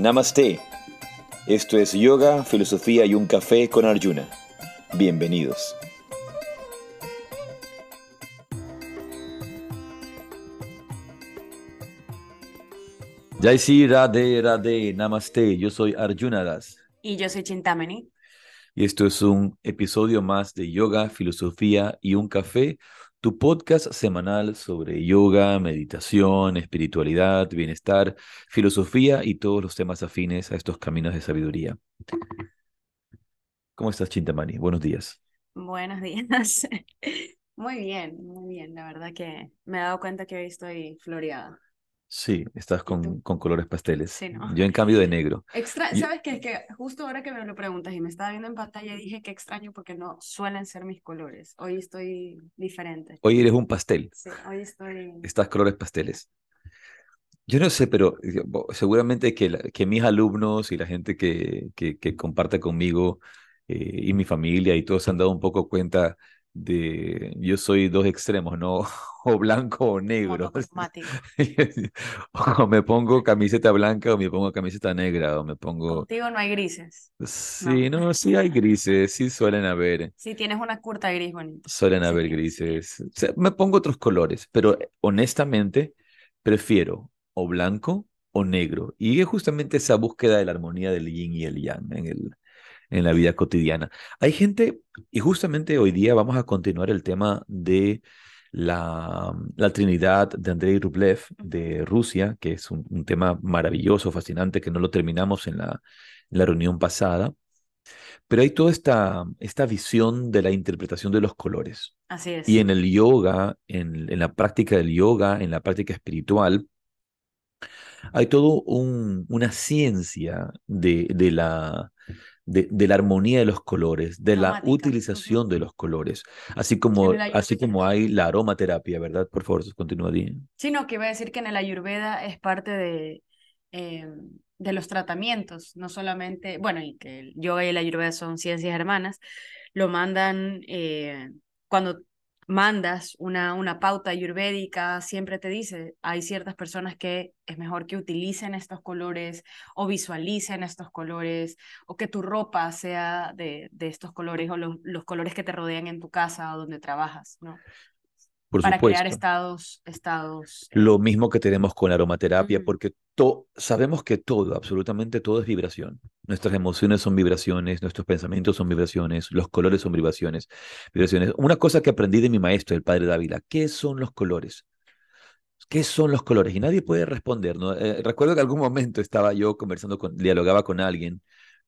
Namaste. Esto es Yoga, Filosofía y un Café con Arjuna. Bienvenidos. Jai Sri Radhe Radhe Namaste. Yo soy Arjuna Das. Y yo soy Chintamani. Y esto es un episodio más de Yoga, Filosofía y un Café, tu podcast semanal sobre yoga, meditación, espiritualidad, bienestar, filosofía y todos los temas afines a estos caminos de sabiduría. ¿Cómo estás, Chintamani? Buenos días. Buenos días. Muy bien, muy bien. La verdad que me he dado cuenta que hoy estoy floreada. Sí, estás con, con colores pasteles. Sí, ¿no? Yo en cambio de negro. Extra Yo- ¿Sabes qué? Es que justo ahora que me lo preguntas y me estaba viendo en pantalla dije que extraño porque no suelen ser mis colores. Hoy estoy diferente. Hoy eres un pastel. Sí, hoy estoy... Estás colores pasteles. Yo no sé, pero seguramente que, la- que mis alumnos y la gente que, que, que comparte conmigo eh, y mi familia y todos se han dado un poco cuenta de yo soy dos extremos, ¿no? O blanco o negro. O me pongo camiseta blanca o me pongo camiseta negra o me pongo... Contigo no hay grises. Sí, no, sí hay grises, sí suelen haber. Sí, tienes una curta gris bonita. Suelen Sí, haber sí, grises. O sea, me pongo otros colores, pero eh, honestamente prefiero o blanco o negro. Y es justamente esa búsqueda de la armonía del yin y el yang en el, en la vida cotidiana. Hay gente, y justamente hoy día vamos a continuar el tema de la, la Trinidad de Andrei Rublev de Rusia, que es un, un tema maravilloso, fascinante, que no lo terminamos en la, en la reunión pasada. Pero hay toda esta, esta visión de la interpretación de los colores. Así es. Y en el yoga, en, en la práctica del yoga, en la práctica espiritual, hay todo un, una ciencia de, de la, de, de la armonía de los colores, de la utilización de los colores, así como, así como hay la aromaterapia, ¿verdad? Por favor, continúa, Di. Sí, no, que iba a decir que en el Ayurveda es parte de, eh, de los tratamientos, no solamente, bueno, y que el yoga y el Ayurveda son ciencias hermanas, lo mandan eh, cuando mandas una, una pauta ayurvédica, siempre te dice, hay ciertas personas que es mejor que utilicen estos colores o visualicen estos colores o que tu ropa sea de, de estos colores o los, los colores que te rodean en tu casa o donde trabajas, ¿no? Por Para crear estados, estados Lo mismo que tenemos con la aromaterapia, Ujú. porque to- sabemos que todo, absolutamente todo es vibración. Nuestras emociones son vibraciones, nuestros pensamientos son vibraciones, los colores son vibraciones. vibraciones. Una cosa que aprendí de mi maestro, el padre Dávila, ¿qué son los colores? ¿Qué son los colores? Y nadie puede responder, ¿no? Eh, recuerdo que algún momento estaba yo conversando con, dialogaba con alguien,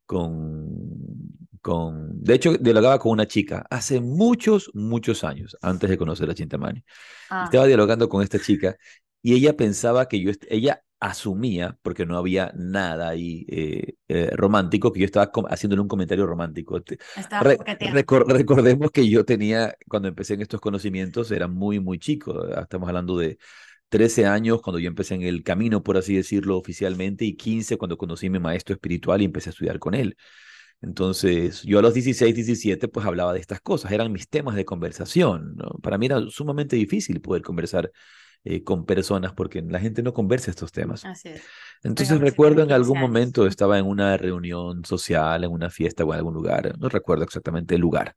con, con, de hecho, dialogaba con una chica hace muchos, muchos años, antes de conocer a Chintamani. ah, Estaba dialogando con esta chica y ella pensaba que yo, ella asumía, porque no había nada ahí eh, eh, romántico, que yo estaba haciéndole un comentario romántico. Re- recor- recordemos que yo tenía, cuando empecé en estos conocimientos, era muy, muy chico. Estamos hablando de 13 años cuando yo empecé en el camino, por así decirlo, oficialmente, y 15 cuando conocí a mi maestro espiritual y empecé a estudiar con él. Entonces, yo a los 16, 17, pues hablaba de estas cosas, eran mis temas de conversación, ¿no? Para mí era sumamente difícil poder conversar eh, con personas porque la gente no conversa estos temas. Así es. Entonces Pero recuerdo en algún 15 años. momento estaba en una reunión social, en una fiesta o en algún lugar, no recuerdo exactamente el lugar,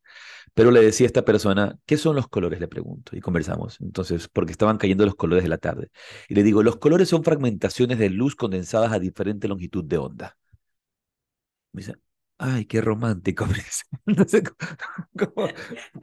pero le decía a esta persona, ¿qué son los colores? Le pregunto y conversamos. Entonces, porque estaban cayendo los colores de la tarde. Y le digo, los colores son fragmentaciones de luz condensadas a diferente longitud de onda. Me dice, ay, qué romántico. Entonces, como-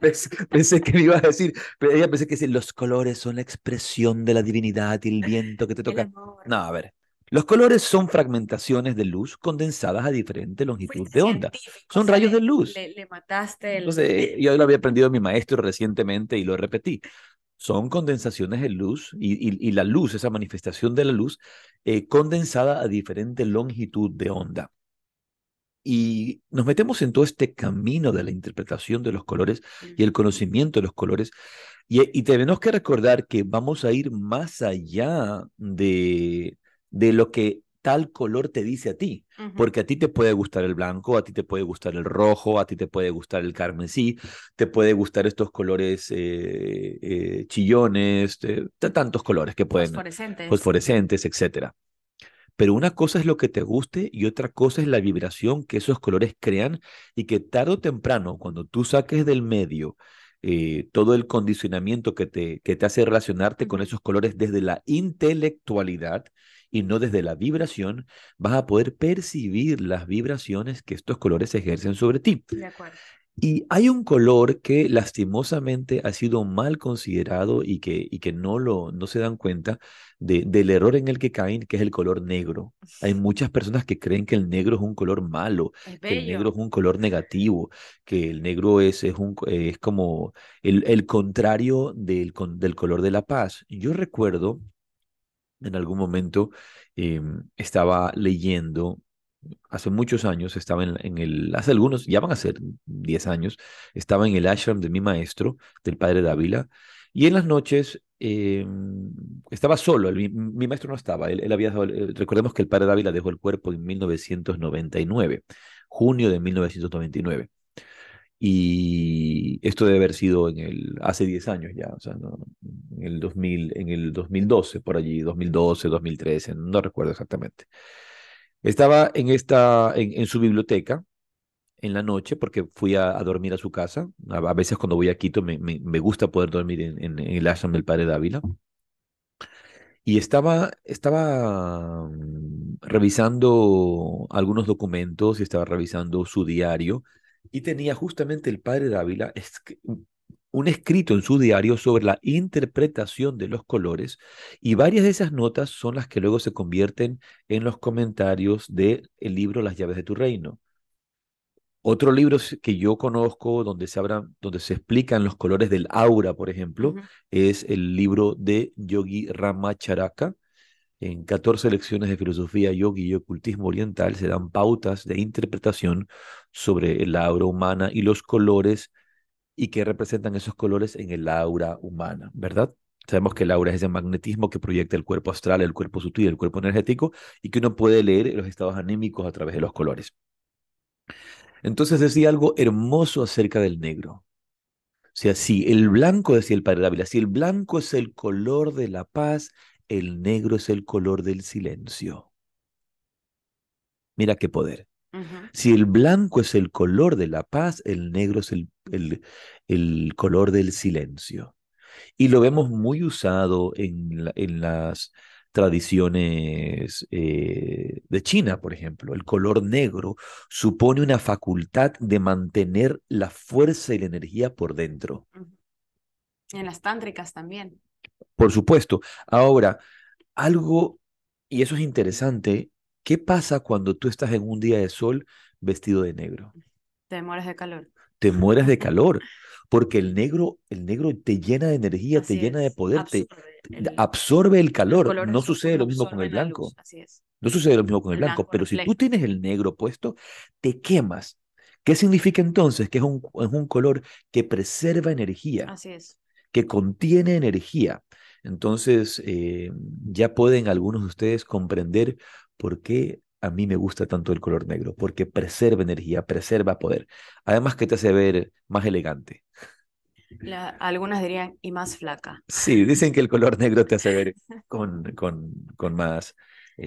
pensé, pensé que me iba a decir, pero ella pensé que los colores son la expresión de la divinidad y el viento que te toca. No, a ver. Los colores son fragmentaciones de luz condensadas a diferente longitud de onda. Son rayos de luz. Le, le mataste el... Entonces, yo lo había aprendido de mi maestro recientemente y lo repetí. Son condensaciones de luz y, y- y la luz, esa manifestación de la luz, eh, condensada a diferente longitud de onda. Y nos metemos en todo este camino de la interpretación de los colores y el conocimiento de los colores. Y, y tenemos que recordar que vamos a ir más allá de, de lo que tal color te dice a ti. Porque a ti te puede gustar el blanco, a ti te puede gustar el rojo, a ti te puede gustar el carmesí, te puede gustar estos colores eh, eh, chillones, de tantos colores que pueden, Fosforescentes. fosforescentes, etcétera. Pero una cosa es lo que te guste y otra cosa es la vibración que esos colores crean y que tarde o temprano, cuando tú saques del medio eh, todo el condicionamiento que te, que te hace relacionarte con esos colores desde la intelectualidad y no desde la vibración, vas a poder percibir las vibraciones que estos colores ejercen sobre ti. De acuerdo. Y hay un color que lastimosamente ha sido mal considerado y que, y que no, lo, no se dan cuenta de, del error en el que caen, que es el color negro. Hay muchas personas que creen que el negro es un color malo, que el negro es un color negativo, que el negro es, es, un, es como el, el contrario del, del color de la paz. Yo recuerdo en algún momento em, estaba leyendo hace muchos años, estaba en, en el, hace algunos, ya van a ser 10 años, estaba en el ashram de mi maestro, del padre Dávila, y en las noches eh, estaba solo, el- mi, maestro no estaba, él, él había, eh, recordemos que el padre Dávila dejó el cuerpo en 1999, junio de 1999. Y esto debe haber sido en el, hace 10 años ya, o sea, no, en el 2000, en el 2012, por allí, 2012, 2013, no recuerdo exactamente. Estaba en, esta, en, su biblioteca en la noche porque fui a, dormir a su casa. A, veces cuando voy a Quito me, me, gusta poder dormir en, el ashram del padre Dávila. Y estaba, estaba mm, revisando algunos documentos y estaba revisando su diario y tenía justamente el padre Dávila un escrito en su diario sobre la interpretación de los colores y varias de esas notas son las que luego se convierten en los comentarios del libro Las llaves de tu reino. Otro libro que yo conozco donde se, habla- donde se explican los colores del aura, por ejemplo, es el libro de Yogi Ramacharaka. En 14 lecciones de filosofía yogi y ocultismo oriental se dan pautas de interpretación sobre el aura humana y los colores y qué representan esos colores en el aura humana, ¿verdad? Sabemos que el aura es ese magnetismo que proyecta el cuerpo astral, el cuerpo sutil, el cuerpo energético y que uno puede leer los estados anímicos a través de los colores. Entonces decía algo hermoso acerca del negro. O sea, si el blanco, decía el padre Dávila, si el blanco es el color de la paz, el negro es el color del silencio. Mira qué poder. Si el blanco es el color de la paz, el negro es el, el, el color del silencio. Y lo vemos muy usado en, la- en las tradiciones eh, de China, por ejemplo. El color negro supone una facultad de mantener la fuerza y la energía por dentro. En las tántricas también. Por supuesto. Ahora, algo, y eso es interesante, ¿qué pasa cuando tú estás en un día de sol vestido de negro? Te mueres de calor. Te mueres de calor, porque el negro, el negro te llena de energía, te llena de poder, te Absorbe te el- absorbe el los calor. No sucede lo mismo con el blanco. luz. Así es. No sucede lo mismo con el El blanco, blanco pero si tú tienes el negro puesto, te quemas. ¿Qué significa entonces? Que es un, es un color que preserva energía, Así es. que contiene energía. Entonces, eh, ya pueden algunos de ustedes comprender por qué a mí me gusta tanto el color negro, porque preserva energía, preserva poder. Además que te hace ver más elegante. La- algunas dirían, y más flaca. Sí, dicen que el color negro te hace ver con, con, con más,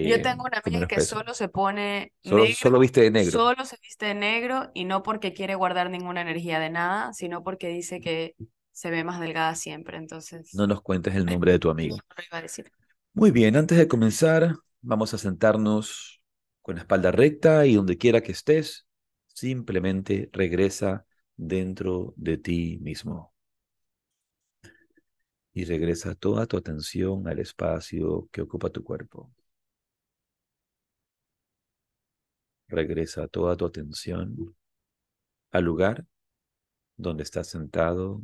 Yo eh, tengo una amiga que peso. solo se pone Solo, negro, solo viste de negro. solo se viste de negro y no porque quiere guardar ninguna energía de nada, sino porque dice que se ve más delgada siempre. Entonces, No nos cuentes el nombre de tu no amiga. lo iba a decir. Muy bien, antes de comenzar, vamos a sentarnos con la espalda recta y donde quiera que estés, simplemente regresa dentro de ti mismo. Y regresa toda tu atención al espacio que ocupa tu cuerpo. Regresa toda tu atención al lugar donde estás sentado.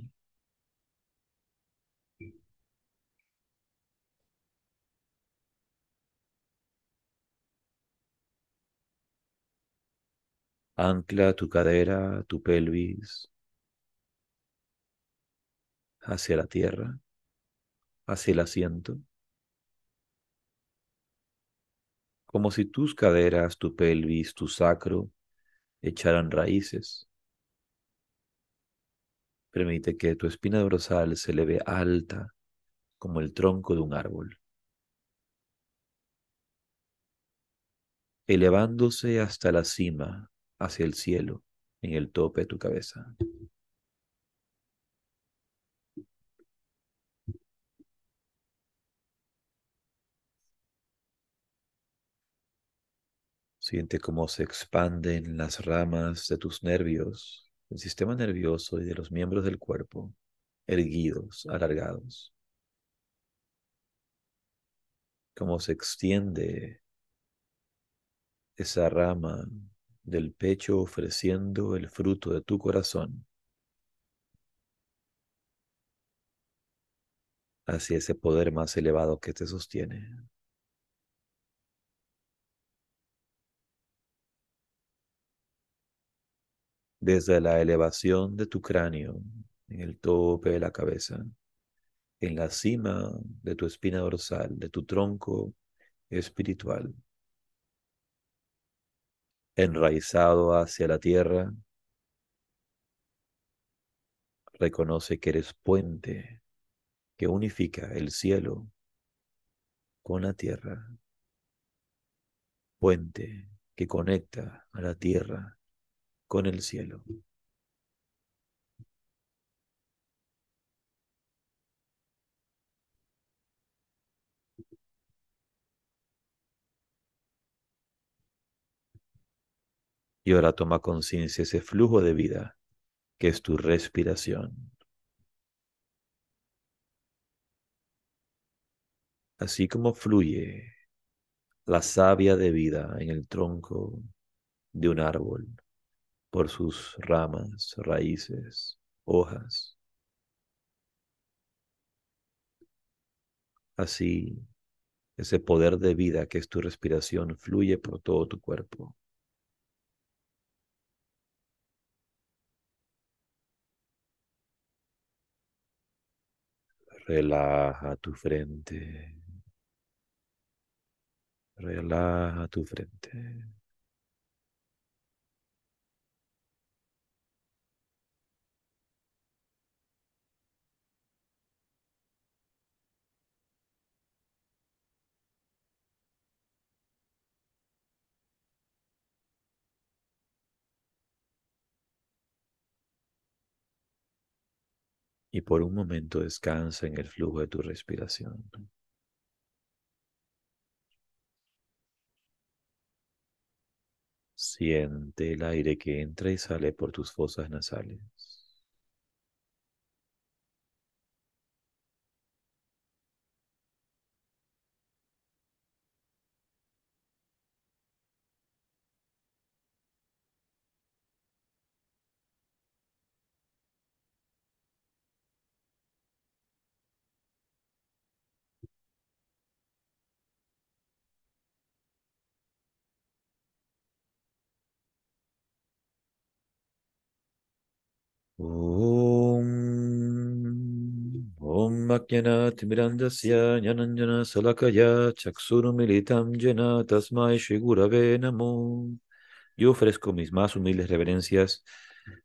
Ancla tu cadera, tu pelvis hacia la tierra, hacia el asiento, como si tus caderas, tu pelvis, tu sacro echaran raíces. Permite que tu espina dorsal se eleve alta como el tronco de un árbol. elevándose hasta la cima, hacia el cielo, en el tope de tu cabeza. Siente cómo se expanden las ramas de tus nervios, del sistema nervioso y de los miembros del cuerpo, erguidos, alargados. Cómo se extiende esa rama del pecho ofreciendo el fruto de tu corazón hacia ese poder más elevado que te sostiene. Desde la elevación de tu cráneo, en el tope de la cabeza, en la cima de tu espina dorsal, de tu tronco espiritual, enraizado hacia la tierra, reconoce que eres puente que unifica el cielo con la tierra, puente que conecta a la tierra con el cielo. Y ahora toma conciencia ese flujo de vida que es tu respiración. Así como fluye la savia de vida en el tronco de un árbol por sus ramas, raíces, hojas. Así, ese poder de vida que es tu respiración fluye por todo tu cuerpo. Relaja tu frente. Relaja tu frente. Y por un momento descansa en el flujo de tu respiración. Siente el aire que entra y sale por tus fosas nasales. Shigurave Namo. Yo ofrezco mis más humildes reverencias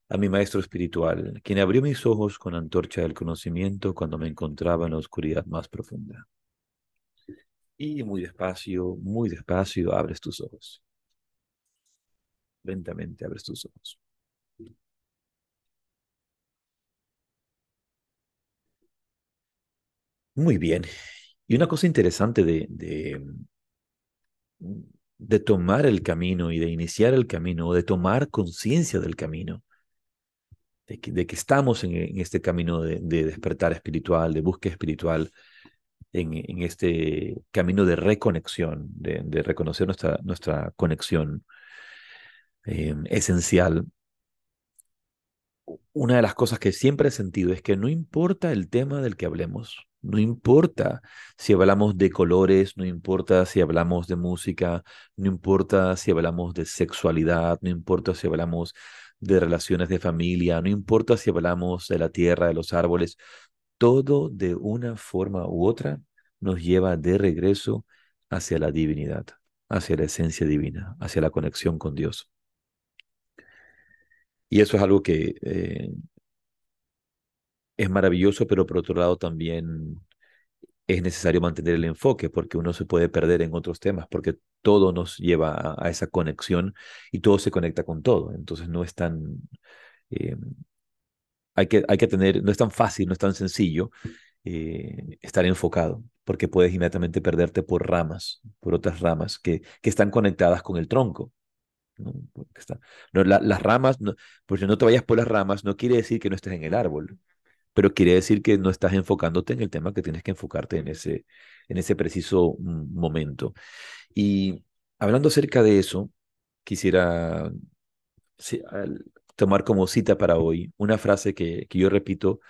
a mi maestro espiritual, quien abrió mis ojos con antorcha del conocimiento cuando me encontraba en la oscuridad más profunda. Y muy despacio, muy despacio, abres tus ojos. Lentamente abres tus ojos. Muy bien. Y una cosa interesante de, de, tomar el camino y de iniciar el camino, de tomar conciencia del camino, de que, estamos en, este camino de, despertar espiritual, de búsqueda espiritual, en, en este camino de reconexión, de, reconocer nuestra, nuestra conexión eh, esencial una de las cosas que siempre he sentido es que no importa el tema del que hablemos, no importa si hablamos de colores, no importa si hablamos de música, no importa si hablamos de sexualidad, no importa si hablamos de relaciones de familia, no importa si hablamos de la tierra, de los árboles, todo de una forma u otra nos lleva de regreso hacia la divinidad, hacia la esencia divina, hacia la conexión con Dios. Y eso es algo que eh, es maravilloso, pero por otro lado también es necesario mantener el enfoque porque uno se puede perder en otros temas, porque todo nos lleva a, esa conexión y todo se conecta con todo. Entonces no es tan... Eh, hay, que, hay que tener, no es tan fácil, no es tan sencillo eh, estar enfocado, porque puedes inmediatamente perderte por ramas, por otras ramas que, que están conectadas con el tronco. ¿No? Está, no, las ramas, no, porque no te vayas por las ramas, no quiere decir que no estés en el árbol pero quiere decir que no estás enfocándote en el tema que tienes que enfocarte en ese, en ese preciso momento. Y hablando acerca de eso, quisiera tomar como cita para hoy una frase que, que yo repito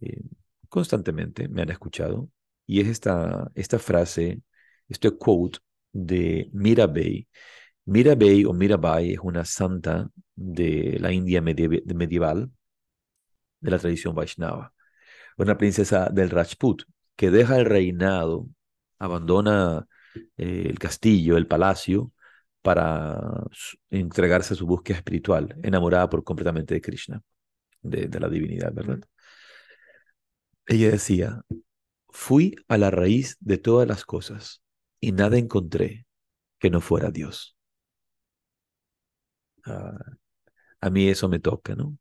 eh, constantemente, me han escuchado, y es esta, esta frase, este quote de Mirabai. Mirabai o Mirabai es una santa de la India medieval de la tradición Vaishnava. Una princesa del Rajput que deja el reinado, abandona eh, el castillo, el palacio, para entregarse a su búsqueda espiritual, enamorada por completamente de Krishna, de, de la divinidad, ¿verdad? Ella decía, fui a la raíz de todas las cosas y nada encontré que no fuera Dios. A mí eso me toca, ¿no?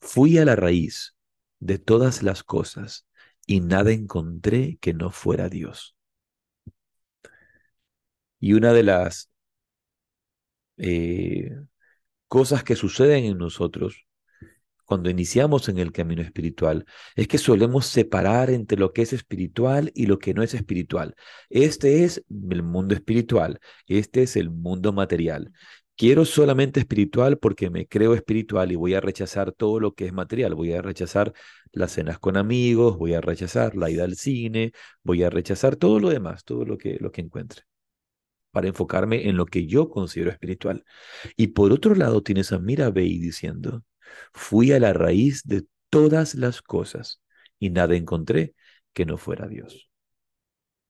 Fui a la raíz de todas las cosas y nada encontré que no fuera Dios. Y una de las eh, cosas que suceden en nosotros cuando iniciamos en el camino espiritual es que solemos separar entre lo que es espiritual y lo que no es espiritual. Este es el mundo espiritual, este es el mundo material quiero solamente espiritual porque me creo espiritual y voy a rechazar todo lo que es material. Voy a rechazar las cenas con amigos, voy a rechazar la ida al cine, voy a rechazar todo lo demás, todo lo que, lo que encuentre, para enfocarme en lo que yo considero espiritual. Y por otro lado tienes a Mirabey diciendo, fui a la raíz de todas las cosas y nada encontré que no fuera Dios.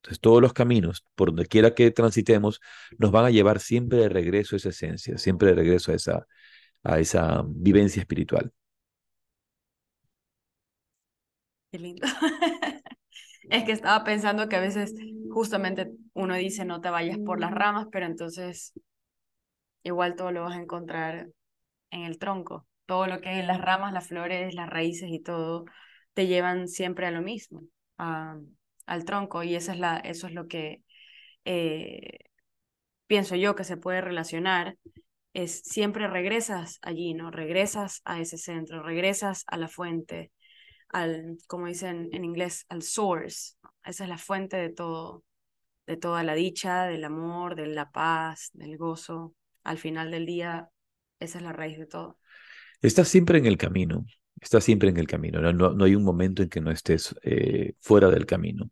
Entonces, todos los caminos, por donde quiera que transitemos, nos van a llevar siempre de regreso a esa esencia, siempre de regreso a esa, a esa vivencia espiritual. Qué lindo. es que estaba pensando que a veces justamente uno dice no te vayas por las ramas, pero entonces igual todo lo vas a encontrar en el tronco. Todo lo que es las ramas, las flores, las raíces y todo te llevan siempre a lo mismo, a, al tronco y esa es la, eso es lo que eh, pienso yo que se puede relacionar, es siempre regresas allí, ¿no? Regresas a ese centro, regresas a la fuente, al, como dicen en inglés, al source. Esa es la fuente de todo, de toda la dicha, del amor, de la paz, del gozo. Al final del día, esa es la raíz de todo. Estás siempre en el camino. Estás siempre en el camino, no, no, hay un momento en que no estés eh, fuera del camino.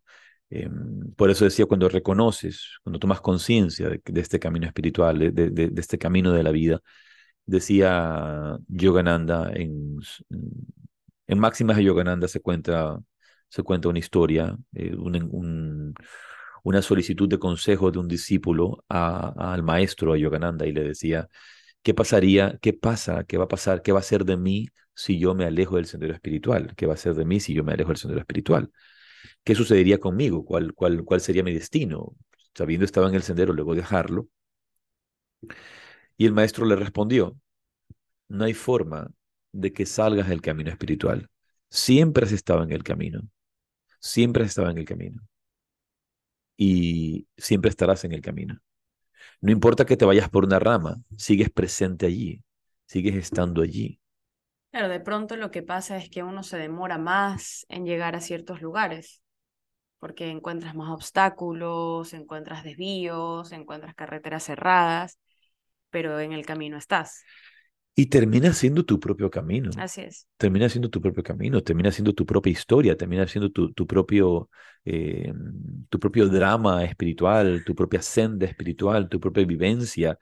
Em, por eso decía, cuando reconoces, cuando tomas conciencia de, este camino espiritual, de, de, este camino de la vida, decía Yogananda, en, en Máximas de Yogananda se cuenta, se cuenta una historia, eh, un, una solicitud de consejo de un discípulo al maestro, Yogananda, y le decía, ¿qué pasaría? ¿Qué pasa? ¿Qué va a pasar? ¿Qué va a ser de mí si yo me alejo del sendero espiritual? ¿Qué va a ser de mí si yo me alejo del sendero espiritual? ¿Qué sucedería conmigo? ¿Cuál, cuál, cuál sería mi destino? Sabiendo estaba en el sendero, luego dejarlo. Y el maestro le respondió, no hay forma de que salgas del camino espiritual. Siempre has estado en el camino. Siempre has estado en el camino. Y siempre estarás en el camino. No importa que te vayas por una rama, sigues presente allí, sigues estando allí. Claro, de pronto lo que pasa es que uno se demora más en llegar a ciertos lugares, porque encuentras más obstáculos, encuentras desvíos, encuentras carreteras cerradas, pero en el camino estás. Y termina siendo tu propio camino. Así es. Termina siendo tu propio camino, termina siendo tu propia historia, termina siendo tu, tu propio, eh, tu propio drama espiritual, tu propia senda espiritual, tu propia vivencia.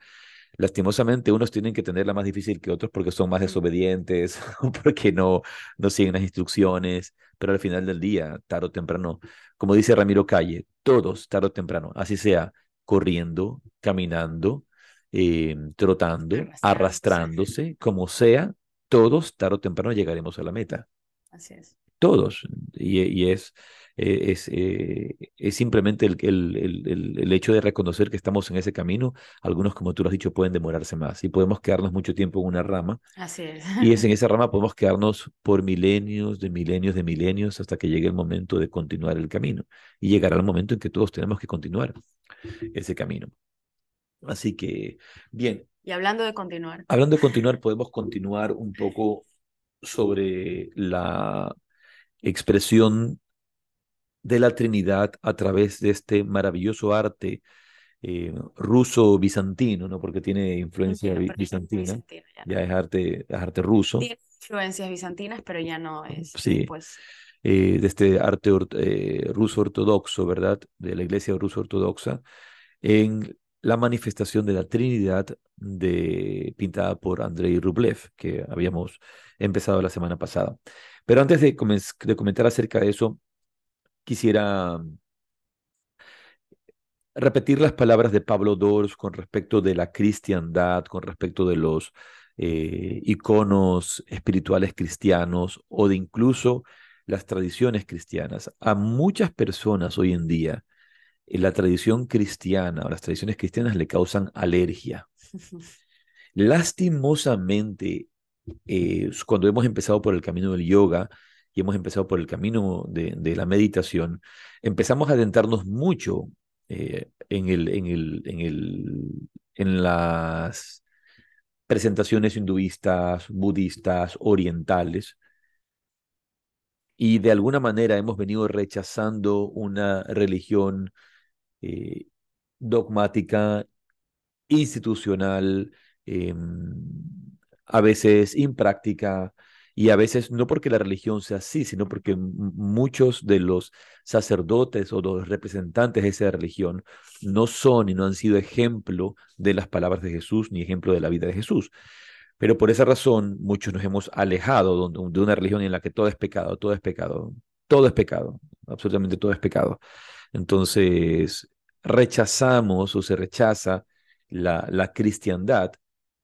Lastimosamente, unos tienen que tenerla más difícil que otros porque son más desobedientes o porque no, no siguen las instrucciones, pero al final del día, tarde o temprano, como dice Ramiro Calle, todos, tarde o temprano, así sea, corriendo, caminando, eh, trotando, arrastrándose, como sea, todos tarde o temprano llegaremos a la meta. Así es. Todos. Y, y es, eh, es, eh, es simplemente el, el, el, el, hecho de reconocer que estamos en ese camino. Algunos, como tú lo has dicho, pueden demorarse más y podemos quedarnos mucho tiempo en una rama. Así es. Y es en esa rama podemos quedarnos por milenios, de milenios, de milenios, hasta que llegue el momento de continuar el camino. Y llegará el momento en que todos tenemos que continuar ese camino. Así que, bien. Y hablando de continuar. Hablando de continuar, podemos continuar un poco sobre la expresión de la Trinidad a través de este maravilloso arte eh, ruso-bizantino, ¿no? Porque tiene influencia bizantina. ya. es arte, es arte ruso. Tiene influencias bizantinas, pero ya no es. Sí. Pues... Eh, de este arte eh, ruso ortodoxo, ¿verdad? De la iglesia ruso ortodoxa, en la manifestación de la Trinidad de, pintada por Andrei Rublev, que habíamos empezado la semana pasada. Pero antes de, de comentar acerca de eso, quisiera repetir las palabras de Pablo Dors con respecto de la cristiandad, con respecto de los eh, iconos espirituales cristianos o de incluso las tradiciones cristianas. A muchas personas hoy en día, en la tradición cristiana o las tradiciones cristianas le causan alergia. Lastimosamente, eh, cuando hemos empezado por el camino del yoga y hemos empezado por el camino de, la meditación, empezamos a adentrarnos mucho eh, en, las presentaciones hinduistas, budistas, orientales, y de alguna manera hemos venido rechazando una religión eh, dogmática, institucional, em, a veces impráctica, y a veces no porque la religión sea así, sino porque muchos de los sacerdotes o los representantes de esa religión no son y no han sido ejemplo de las palabras de Jesús ni ejemplo de la vida de Jesús. Pero por esa razón muchos nos hemos alejado de una religión en la que todo es pecado, todo es pecado, todo es pecado, absolutamente todo es pecado. Entonces rechazamos o se rechaza la, la cristiandad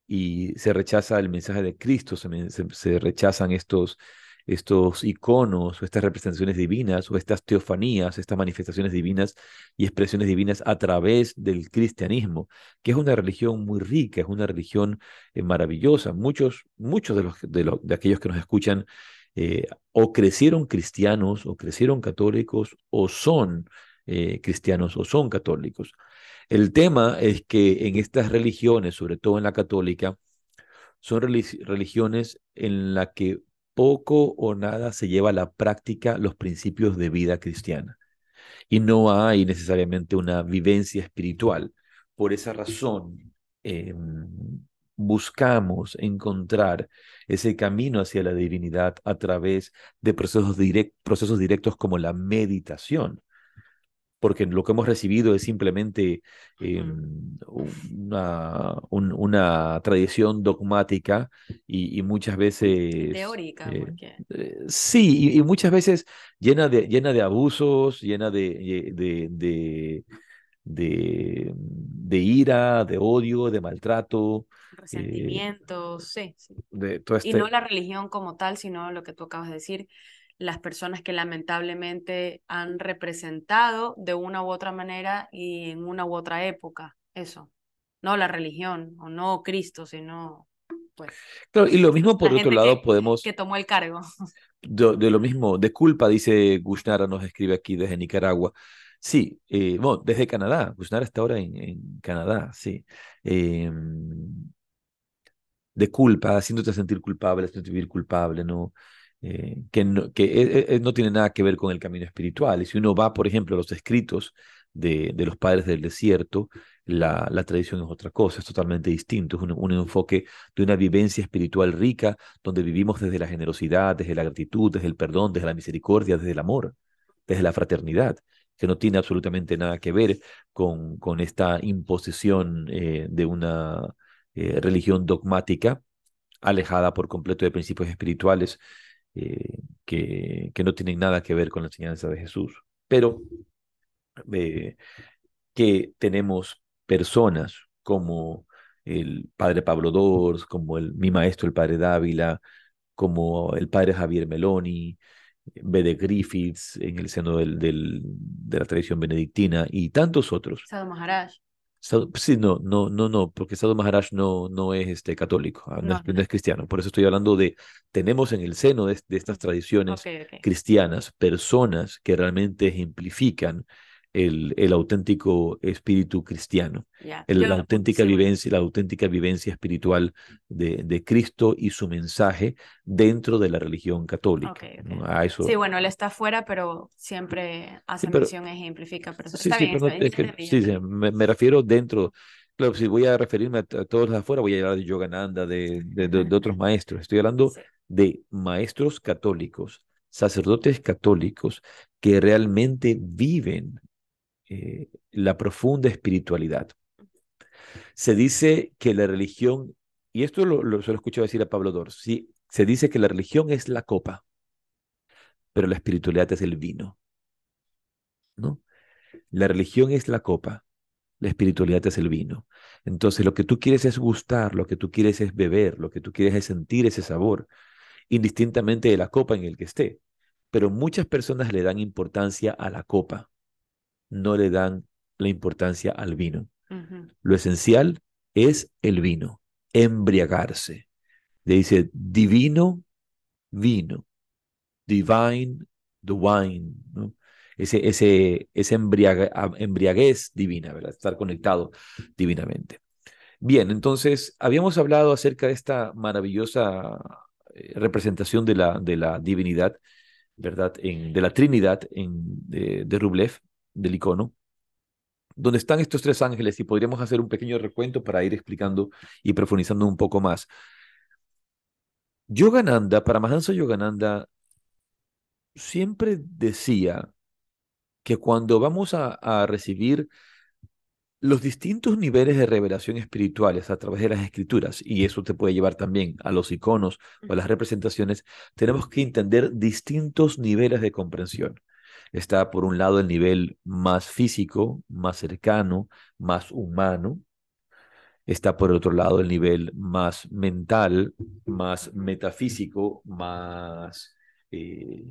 y se rechaza el mensaje de Cristo, se, rechazan estos, estos iconos o estas representaciones divinas o estas teofanías, estas manifestaciones divinas y expresiones divinas a través del cristianismo, que es una religión muy rica, es una religión eh, maravillosa. Muchos, muchos de, los, de, aquellos que nos escuchan eh, o crecieron cristianos o crecieron católicos o son eh, cristianos o son católicos. El tema es que en estas religiones, sobre todo en la católica, son religiones en las que poco o nada se lleva a la práctica los principios de vida cristiana. Y no hay necesariamente una vivencia espiritual. Por esa razón, em, buscamos encontrar ese camino hacia la divinidad a través de procesos, procesos directos como la meditación porque lo que hemos recibido es simplemente em, una, una, tradición dogmática y, muchas veces... Teórica, eh, eh, sí, y, muchas veces llena de, llena de abusos, llena de, de, de, de, ira, de odio, de maltrato. Eh, Resentimientos, sí. sí. De todo este... Y no la religión como tal, sino lo que tú acabas de decir, las personas que lamentablemente han representado de una u otra manera y en una u otra época, eso, no la religión o no Cristo, sino pues... Claro, y lo mismo por otro lado podemos... Que tomó el cargo. De, lo mismo, de culpa, dice Gushnara, nos escribe aquí desde Nicaragua. Sí, eh, bueno, desde Canadá. Gushnara está ahora en, en Canadá, sí. Em, de culpa, haciéndote sentir culpable, haciéndote vivir culpable, ¿no? Eh, que, no, que e, e, no, tiene nada que ver con el camino espiritual. Y si uno va, por ejemplo, a los escritos de, los padres del desierto, la, tradición es otra cosa, es totalmente distinto, es un, enfoque de una vivencia espiritual rica, donde vivimos desde la generosidad, desde la gratitud, desde el perdón, desde la misericordia, desde el amor, desde la fraternidad, que no tiene absolutamente nada que ver con, esta imposición eh, de una eh, religión dogmática, alejada por completo de principios espirituales eh, que, no tienen nada que ver con la enseñanza de Jesús, pero eh, que tenemos personas como el padre Pablo Dors, como el, mi maestro el padre Dávila, como el padre Javier Meloni, B.D. Griffiths en el seno de la tradición benedictina y tantos otros. Sadhu Maharaj. Sí, no, no, no, no, porque Sadhu Maharaj no, no es este, católico, ah, no, No, es, no no es cristiano. Por eso estoy hablando de, tenemos en el seno de, de estas tradiciones cristianas personas que realmente ejemplifican el, el auténtico espíritu cristiano, Ya. el- la auténtica sí, vivencia, la auténtica vivencia espiritual de, de Cristo y su mensaje dentro de la religión católica. Ok, ok. ¿no? A eso, Sí, bueno, él está afuera, pero siempre hace pero- mención e ejemplifica. Pero Sí, está sí, bien, pero está no- bien. es que- sí, sí, me, me refiero dentro, claro, si voy a referirme a, a todos de afuera, voy a hablar de Yogananda, de, de, de- de otros maestros. Estoy hablando Sí. de maestros católicos, sacerdotes católicos que realmente viven eh, la profunda espiritualidad. Se dice que la religión, y esto lo, lo, se decir a Pablo Dors, sí, se dice que la religión es la copa, pero la espiritualidad es el vino, ¿no? La religión es la copa, la espiritualidad es el vino. Entonces, lo que tú quieres es gustar, lo que tú quieres es beber, lo que tú quieres es sentir ese sabor, indistintamente de la copa en el que esté. Pero muchas personas le dan importancia a la copa, no le dan la importancia al vino. Lo esencial es el vino, embriagarse. Le dice divino vino, divine the wine, ¿no? Ese, ese, ese embriague- embriaguez divina, ¿verdad? Estar conectado divinamente. Bien, entonces habíamos hablado acerca de esta maravillosa eh, representación de la, de la divinidad, ¿verdad? En, de la Trinidad en, de, de Rublev, del icono, donde están estos tres ángeles y podríamos hacer un pequeño recuento para ir explicando y profundizando un poco más. Yogananda, Paramahansa Yogananda, siempre decía que cuando vamos a, a recibir los distintos niveles de revelación espirituales a través de las escrituras, y eso te puede llevar también a los iconos o a las representaciones, tenemos que entender distintos niveles de comprensión. Está por un lado el nivel más físico, más cercano, más humano. Está por otro lado el nivel más mental, más metafísico, más, eh,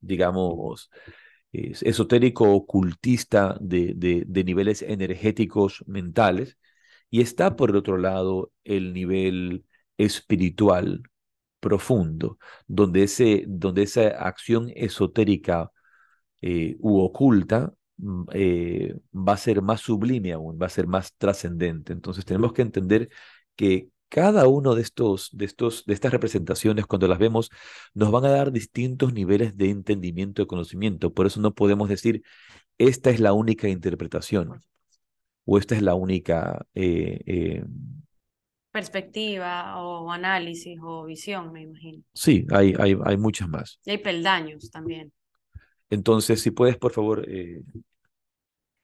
digamos, es- esotérico ocultista de, de, de niveles energéticos mentales. Y está por el otro lado el nivel espiritual profundo, donde, ese, donde esa acción esotérica eh, u oculta mm, eh, va a ser más sublime aún, va a ser más trascendente. Entonces tenemos que entender que cada uno de estos, de estos, de estas representaciones, cuando las vemos, nos van a dar distintos niveles de entendimiento y conocimiento. Por eso no podemos decir, esta es la única interpretación o esta es la única eh, eh, Perspectiva o análisis o visión, me imagino. Sí, hay, hay, hay muchas más. Y hay peldaños también. Entonces, si puedes, por favor, eh,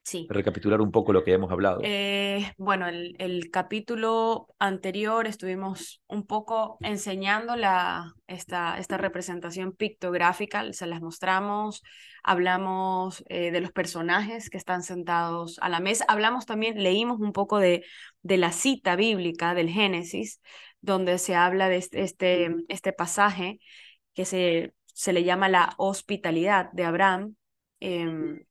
Sí. recapitular un poco lo que hemos hablado. Eh, bueno, el, el capítulo anterior estuvimos un poco enseñando la, esta, esta representación pictográfica, se las mostramos, hablamos eh, de los personajes que están sentados a la mesa, hablamos también, leímos un poco de, de la cita bíblica del Génesis, donde se habla de este, este, este pasaje que se, se le llama la hospitalidad de Abraham. em,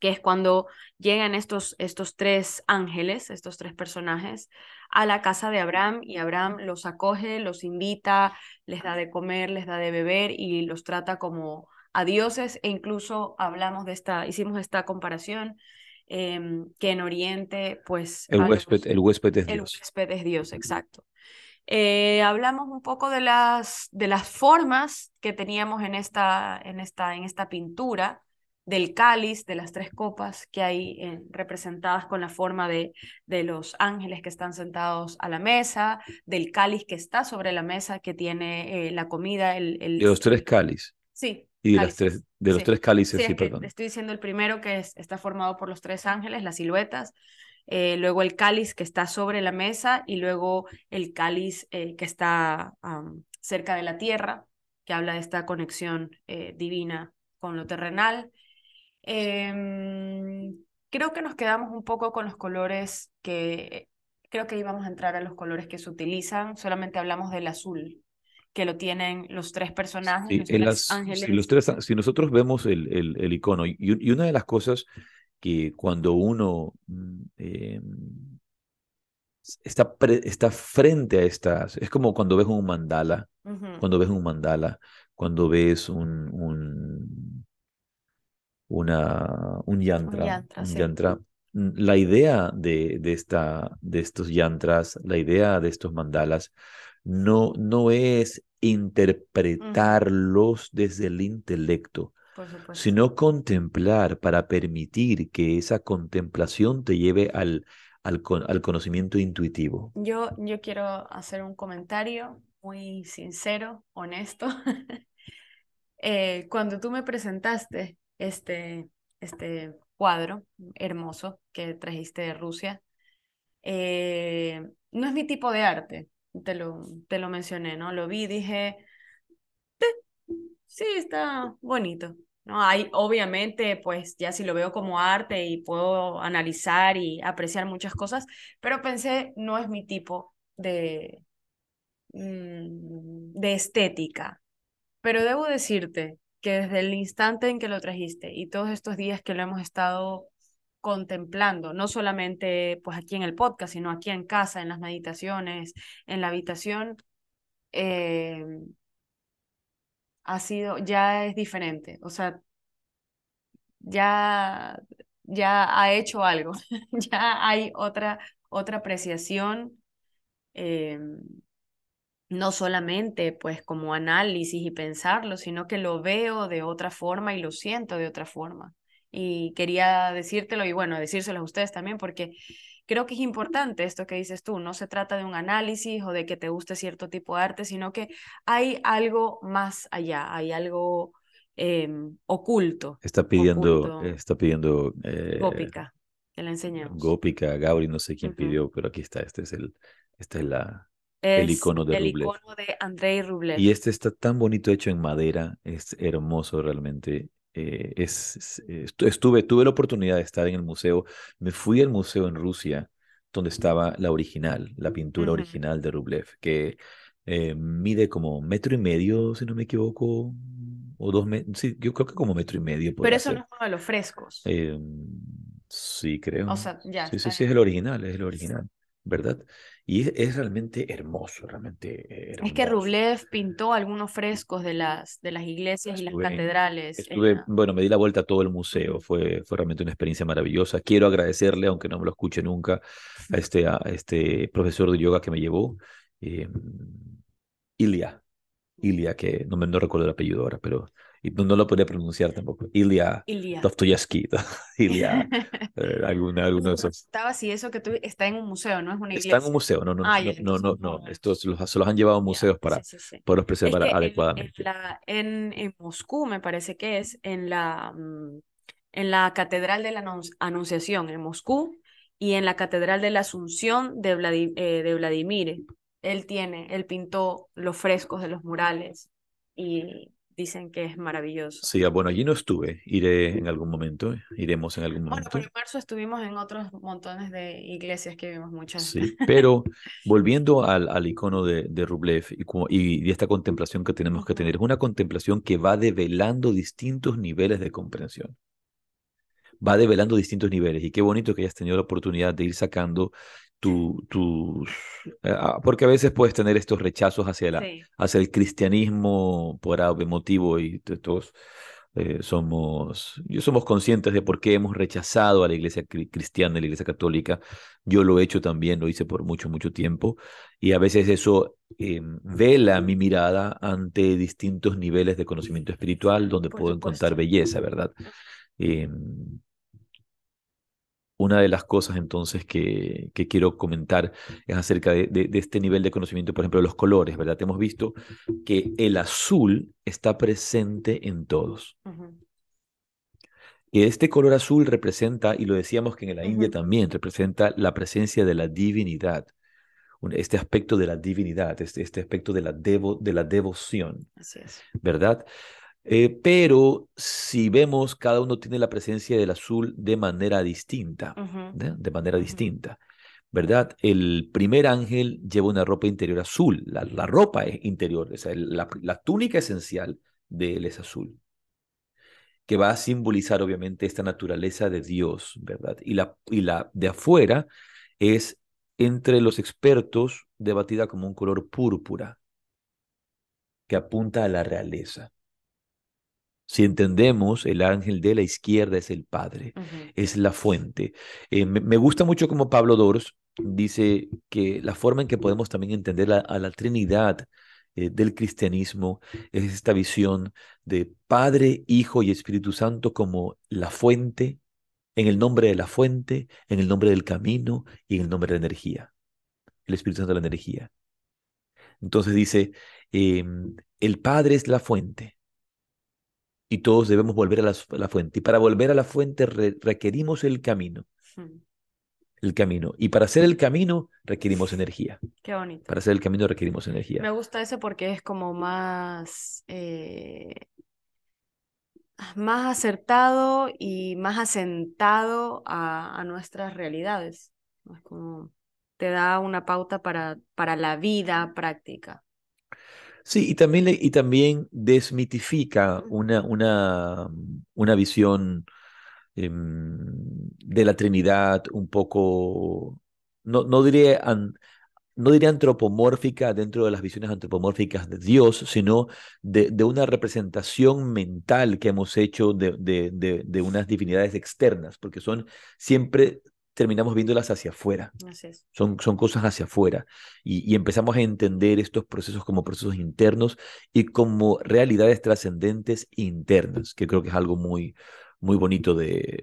que es cuando llegan estos, estos tres ángeles, estos tres personajes, a la casa de Abraham y Abraham los acoge, los invita, les da de comer, les da de beber y los trata como a dioses e incluso hablamos de esta, hicimos esta comparación em, que en Oriente pues El huésped, los- el huésped es el Dios. huésped es Dios, exacto. Eh, hablamos un poco de las, de las formas que teníamos en esta, en esta, en esta pintura, del cáliz, de las tres copas que hay eh, representadas con la forma de, de los ángeles que están sentados a la mesa, del cáliz que está sobre la mesa, que tiene eh, la comida, el, el- De los tres cáliz Sí, y de, las tres, de los Sí. tres cálices, Sí, sí, es que perdón. te estoy diciendo el primero que es- está formado por los tres ángeles, las siluetas, eh, luego el cáliz que está sobre la mesa y luego el cáliz eh, que está am, cerca de la tierra, que habla de esta conexión eh, divina con lo terrenal. Em, creo que nos quedamos un poco con los colores que, creo que íbamos a entrar a los colores que se utilizan, solamente hablamos del azul, que lo tienen los tres personajes, Sí, los tres las, si, ángeles. los tres, si nosotros vemos el, el, el icono, y, y una de las cosas que cuando uno mm, eh, está, pre- está frente a estas, es como cuando ves un mandala, cuando ves un mandala, cuando ves un, un, una, un Un yantra, yantra, un sí. yantra. Mm, La idea de, de, esta, de estos yantras, la idea de estos mandalas, no, no es interpretarlos desde el intelecto. Sino contemplar para permitir que esa contemplación te lleve al, al, al conocimiento intuitivo. Yo, yo quiero hacer un comentario muy sincero, honesto. Eh, cuando tú me presentaste este, este cuadro hermoso que trajiste de Rusia, eh, no es mi tipo de arte, te lo, te lo mencioné, ¿no? Lo vi, dije, sí, está bonito. No, hay, obviamente, pues ya si lo veo como arte y puedo analizar y apreciar muchas cosas, pero pensé, no es mi tipo de, mm, de estética. Pero debo decirte que desde el instante en que lo trajiste y todos estos días que lo hemos estado contemplando, no solamente pues aquí en el podcast, sino aquí en casa, en las meditaciones, en la habitación, eh, ha sido, ya es diferente. O sea, ya, ya ha hecho algo, ya hay otra, otra apreciación. eh, no solamente pues como análisis y pensarlo, sino que lo veo de otra forma y lo siento de otra forma. Y quería decírtelo y bueno, decírselo a ustedes también porque creo que es importante esto que dices tú, no se trata de un análisis o de que te guste cierto tipo de arte, sino que hay algo más allá, hay algo eh, oculto, Está pidiendo, oculto, está pidiendo eh, gópica, que le enseñamos. Gópica, Gauri, no sé quién pidió, pero aquí está, este es el, esta es la, el icono de el Rublev. icono de Andrei Rublev. Y este está tan bonito hecho en madera, es hermoso realmente. Eh, es, estu- estuve, tuve la oportunidad de estar en el museo. Me fui al museo en Rusia, donde estaba la original, la pintura original de Rublev, que eh, mide como metro y medio, si no me equivoco, o dos metros. Sí, yo creo que como metro y medio Pero eso no es uno de los frescos. Eh, sí, creo. O sea, ya Sí, sí, sí, es el original, es el original, ¿verdad? Y es, es realmente hermoso, realmente eh, Es que hermoso. Rublev pintó algunos frescos de las, de las iglesias y las catedrales. estuve, bueno, me di la vuelta a todo el museo, fue, fue realmente una experiencia maravillosa. Quiero agradecerle, aunque no me lo escuche nunca, a este, a este profesor de yoga que me llevó, eh, Ilya, Ilya, que no me no recuerdo el apellido ahora, pero y no, no lo podía pronunciar tampoco. Ilya Ilya. Dostoyevsky, Ilya, eh, alguna, alguno de esos. Estaba si eso que tú está en un museo, no es una Está en un iglesia. museo, no, no, Ah, no, no, no, no no. es- Estos los- se los han llevado a museos para sí, sí, sí. poderlos Es preservar que en, en adecuadamente. la, en, en Moscú, me parece que es, en la, mm, en la Catedral de la Anun- Anunciación, en Moscú, y en la Catedral de la Asunción de, Vladi- eh, de Vladimir. Él tiene, él pintó los frescos de los murales y dicen que es maravilloso. Sí, ah, bueno, allí no estuve. Iré en algún momento, iremos en algún Bueno, momento. pero en marzo estuvimos en otros montones de iglesias que vimos muchas. Sí, pero volviendo al, al icono de, de Rublev y, como- y esta contemplación que tenemos que tener, es una contemplación que va develando distintos niveles de comprensión. Va develando distintos niveles y qué bonito que hayas tenido la oportunidad de ir sacando tu, tus... eh, ah, porque a veces puedes tener estos rechazos hacia, la, Sí, hacia el cristianismo por algo emotivo y todos eh, somos, yo somos conscientes de por qué hemos rechazado a la iglesia cri- cristiana, a la iglesia católica. Yo lo he hecho también, lo hice por mucho, mucho tiempo y a veces eso eh, vela mi mirada ante distintos niveles de conocimiento espiritual donde por puedo encontrar belleza, ¿verdad? Eh, una de las cosas entonces que, que quiero comentar es acerca de, de- de este nivel de conocimiento, por ejemplo, de los colores, ¿verdad? Hemos visto que el azul está presente en todos. Y este color azul representa, y lo decíamos que en la India también, representa la presencia de la divinidad, este aspecto de la divinidad, este, este aspecto de la, devo, de la devoción, Así es. ¿verdad? Eh, pero si vemos, cada uno tiene la presencia del azul de manera distinta. ¿de? De manera distinta. ¿verdad? El primer ángel lleva una ropa interior azul, la, la ropa es interior, o sea, la, la túnica esencial de él es azul que va a simbolizar obviamente esta naturaleza de Dios, ¿verdad? Y la, y la de afuera es entre los expertos debatida como un color púrpura, que apunta a la realeza. Si entendemos, el ángel de la izquierda es el Padre, es la fuente. Eh, me, gusta mucho como Pablo Dors dice que la forma en que podemos también entender a la Trinidad eh, del cristianismo es esta visión de Padre, Hijo y Espíritu Santo como la fuente, en el nombre de la fuente, en el nombre del camino y en el nombre de la energía. El Espíritu Santo es la energía. Entonces dice, em, el Padre es la fuente y todos debemos volver a la, fuente. Y para volver a la fuente requerimos el camino. Hmm el camino. Y para hacer el camino requerimos energía. Qué bonito. Para hacer el camino requerimos energía. Me gusta ese porque es como más, eh, más acertado y más asentado a, nuestras realidades. Es como te da una pauta para, para la vida práctica. Sí, y también, y también desmitifica una, una, una visión Em, de la Trinidad un poco, no, no, diré no diría antropomórfica dentro de las visiones antropomórficas de Dios, sino de, de una representación mental que hemos hecho de, de, de, unas divinidades externas, porque son siempre terminamos viéndolas hacia afuera. Son, son cosas hacia afuera. Y, y, empezamos a entender estos procesos como procesos internos y como realidades trascendentes internas, que creo que es algo muy, muy bonito de,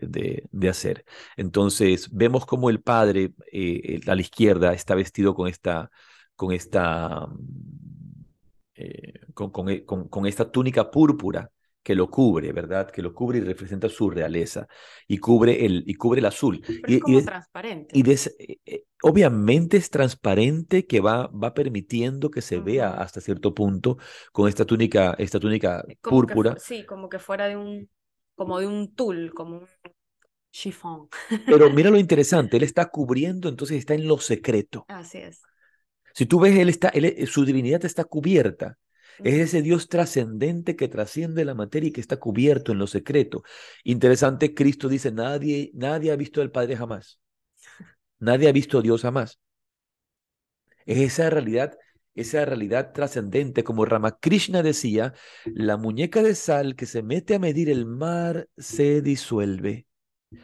de, hacer. Entonces, vemos como el padre eh, a la izquierda está vestido con esta, con esta, eh, con, e, con, con, esta túnica púrpura que lo cubre, ¿verdad? Que lo cubre y representa su realeza y cubre el, y cubre el azul. y, es como transparente. Y eh, obviamente es transparente que va, va permitiendo que se vea hasta cierto punto con esta túnica, esta túnica púrpura. sí, como que fuera de un como de un tul, como un chifón. Pero mira lo interesante, él está cubriendo, entonces está en lo secreto. Así es. Si tú ves, él está, él, su divinidad está cubierta. Es ese Dios trascendente que trasciende la materia y que está cubierto en lo secreto. Interesante, Cristo dice, nadie, nadie ha visto al Padre jamás. Nadie ha visto a Dios jamás. Es esa realidad esa realidad trascendente, como Ramakrishna decía, la muñeca de sal que se mete a medir el mar se disuelve.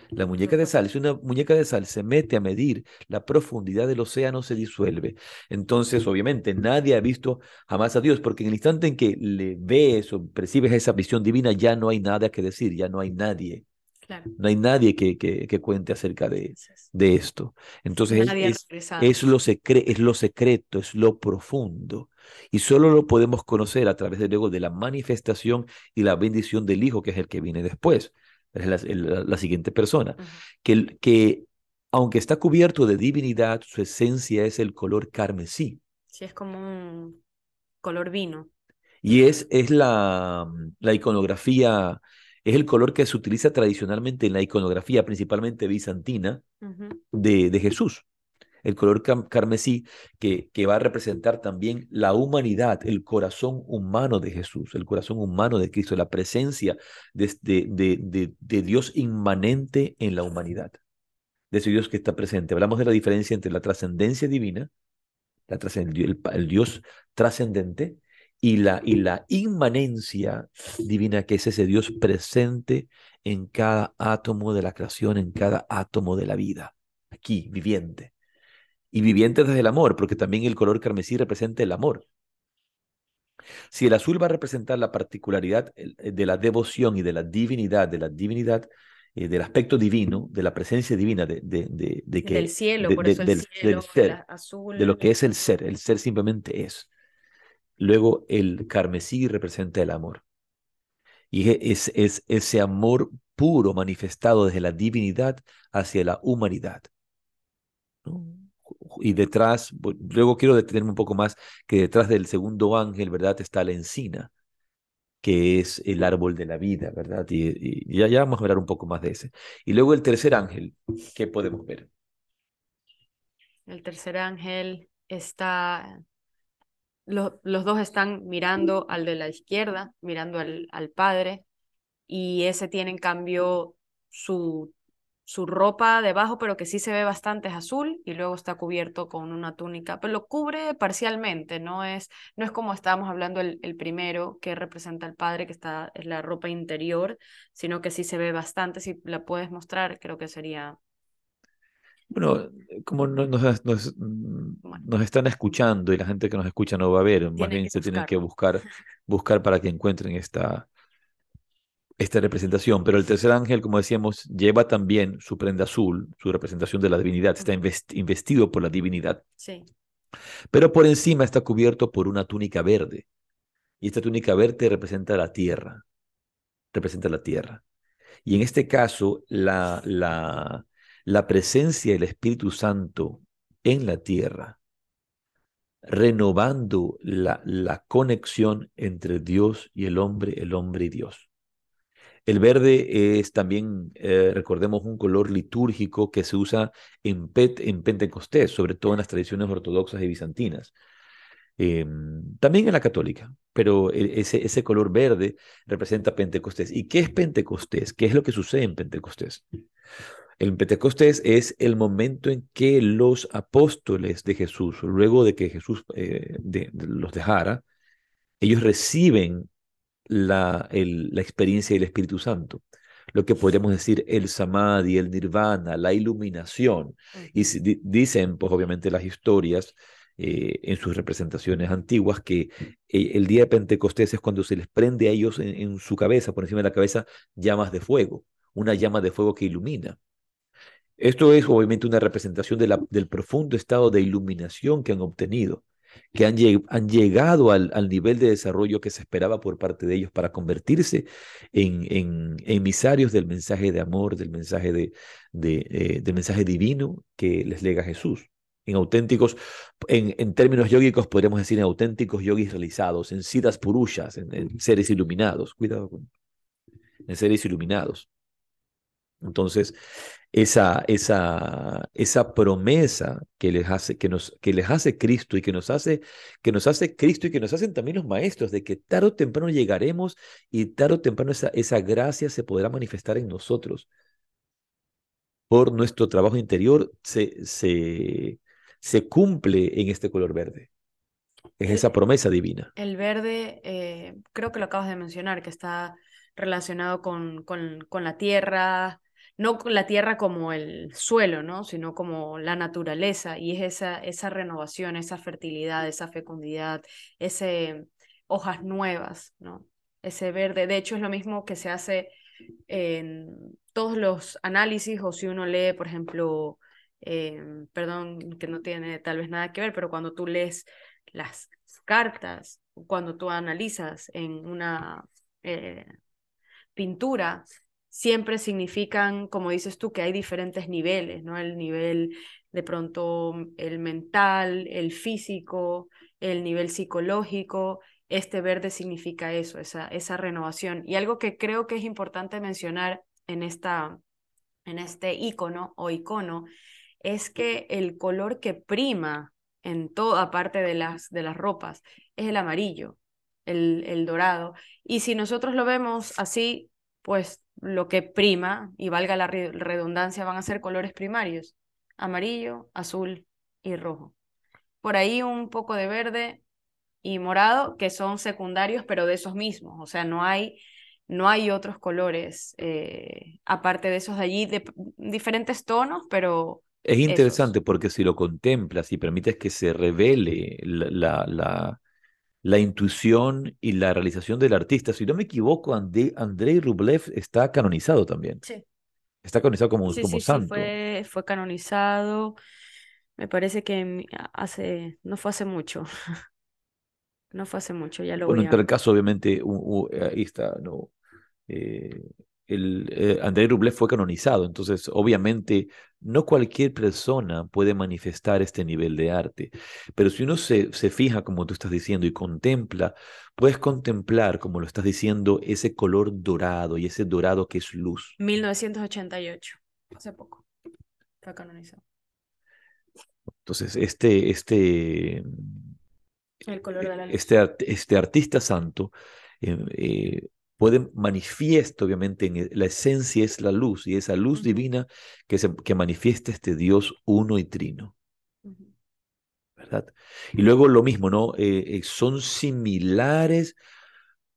La muñeca de sal, es una muñeca de sal, se mete a medir la profundidad del océano, se disuelve. Entonces, obviamente, nadie ha visto jamás a Dios, porque en el instante en que le ves o percibes esa visión divina, ya no hay nada que decir, ya no hay nadie. No hay nadie que, que, cuente acerca de, de esto. Entonces es, es, lo es lo secreto, es lo profundo. Y solo lo podemos conocer a través de luego de la manifestación y la bendición del Hijo, que es el que viene después. Es la, siguiente persona. que, que aunque está cubierto de divinidad, su esencia es el color carmesí. Sí, es como un color vino. Y es, es la, la iconografía es el color que se utiliza tradicionalmente en la iconografía, principalmente bizantina, de, de, Jesús. El color carmesí que, que va a representar también la humanidad, el corazón humano de Jesús, el corazón humano de Cristo, la presencia de, de, de Dios inmanente en la humanidad, de ese Dios que está presente. Hablamos de la diferencia entre la trascendencia divina, la el, el Dios trascendente, y la, y la inmanencia divina que es ese Dios presente en cada átomo de la creación, en cada átomo de la vida, aquí, viviente. Y viviente desde el amor, porque también el color carmesí representa el amor. Si el azul va a representar la particularidad eh, de la devoción y de la divinidad, de la divinidad, eh, del aspecto divino, de la presencia divina, de, de, de, que... Del cielo, por eso el cielo, ser, azul. De lo que es el ser, el ser simplemente es. Luego el carmesí representa el amor. Y es, es ese amor puro manifestado desde la divinidad hacia la humanidad. Y detrás, luego quiero detenerme un poco más, que detrás del segundo ángel, ¿verdad? Está la encina, que es el árbol de la vida, ¿verdad? Y, ya, ya vamos a hablar un poco más de ese. Y luego el tercer ángel, ¿qué podemos ver? El tercer ángel está, los dos están mirando al de la izquierda, mirando al, al Padre, y ese tiene en cambio su su ropa debajo, pero que sí se ve bastante es azul y luego está cubierto con una túnica, pero lo cubre parcialmente, no es, no es como estábamos hablando el, el primero que representa al padre, que está es la ropa interior, sino que sí se ve bastante, si la puedes mostrar, creo que sería... Bueno, como nos, nos, nos, nos, están escuchando y la gente que nos escucha no va a ver, más bien se tienen que buscar, buscar para que encuentren esta, esta representación, pero el tercer ángel, como decíamos, lleva también su prenda azul, su representación de la divinidad, está investido por la divinidad. Sí. Pero por encima está cubierto por una túnica verde. Y esta túnica verde representa la tierra, representa la tierra. Y en este caso, la, la, la presencia del Espíritu Santo en la tierra, renovando la, la conexión entre Dios y el hombre, el hombre y Dios. El verde es también, eh, recordemos, un color litúrgico que se usa en, en, Pentecostés, sobre todo en las tradiciones ortodoxas y bizantinas. Em, también en la católica, pero e, ese, ese color verde representa Pentecostés. ¿Y qué es Pentecostés? ¿Qué es lo que sucede en Pentecostés? El Pentecostés es el momento en que los apóstoles de Jesús, luego de que Jesús eh, los dejara, ellos reciben la, la experiencia del Espíritu Santo lo que podríamos decir el samadhi, el nirvana, la iluminación. Y dicen, pues obviamente las historias eh, en sus representaciones antiguas, que eh, el día de Pentecostés es cuando se les prende a ellos en, su cabeza, por encima de la cabeza, llamas de fuego, una llama de fuego que ilumina. Esto es obviamente una representación de la, del profundo estado de iluminación que han obtenido que han, han llegado al, al, nivel de desarrollo que se esperaba por parte de ellos para convertirse en, en emisarios del mensaje de amor, del mensaje, de, de eh, del mensaje divino que les lega Jesús. En auténticos, en, en términos yógicos podríamos decir en auténticos yogis realizados, en siddhas purushas, en, en seres iluminados. Cuidado con en seres iluminados. Entonces, esa, esa, esa promesa que les, hace, que, nos, que les hace Cristo y que nos hace, que nos hace Cristo y que nos hacen también los maestros, de que tarde o temprano llegaremos y tarde o temprano esa, esa gracia se podrá manifestar en nosotros. Por nuestro trabajo interior se, se, se cumple en este color verde. Es esa promesa divina. El verde, eh, creo que lo acabas de mencionar, que está relacionado con, con, con la tierra, no la tierra como el suelo, ¿no? sino como la naturaleza, y es esa, esa renovación, esa fertilidad, esa fecundidad, ese hojas nuevas, ¿no? ese verde. De hecho, es lo mismo que se hace en todos los análisis, o si uno lee, por ejemplo, perdón, que no tiene tal vez nada que ver, pero cuando tú lees las cartas, cuando tú analizas en una eh, pintura, siempre significan, como dices tú, que hay diferentes niveles, ¿no? El nivel de pronto el mental, el físico, el nivel psicológico. Este verde significa eso, esa, esa renovación. Y algo que creo que es importante mencionar en, esta, en este icono o icono es que el color que prima en toda parte de las, de las ropas es el amarillo, el, el dorado. Y si nosotros lo vemos así, pues lo que prima, y valga la redundancia, van a ser colores primarios, amarillo, azul y rojo. Por ahí un poco de verde y morado, que son secundarios, pero de esos mismos, o sea, no hay, no hay otros colores, eh, aparte de esos de allí, de diferentes tonos, pero... Es interesante porque si lo contemplas y permites que se revele la, la la intuición y la realización del artista. Si no me equivoco, Andrei Rublev está canonizado también. Sí. Está canonizado como, como santo. Sí, fue, fue canonizado. Me parece que hace, no fue hace mucho. no fue hace mucho, ya lo bueno, voy en tal caso, obviamente, ahí está, no. Eh, el, eh, Andrei Rublev fue canonizado, entonces obviamente no cualquier persona puede manifestar este nivel de arte, pero si uno se, se fija, como tú estás diciendo, y contempla, puedes contemplar, como lo estás diciendo, ese color dorado y ese dorado que es luz. 1988, hace poco, fue canonizado. Entonces, este, este, El color de la luz. este, este artista santo eh, eh, puede manifiesto, obviamente, en e, la esencia es la luz y esa luz divina que, se, que manifiesta este Dios uno y trino. ¿Verdad? Y luego lo mismo, ¿no? Eh, son similares,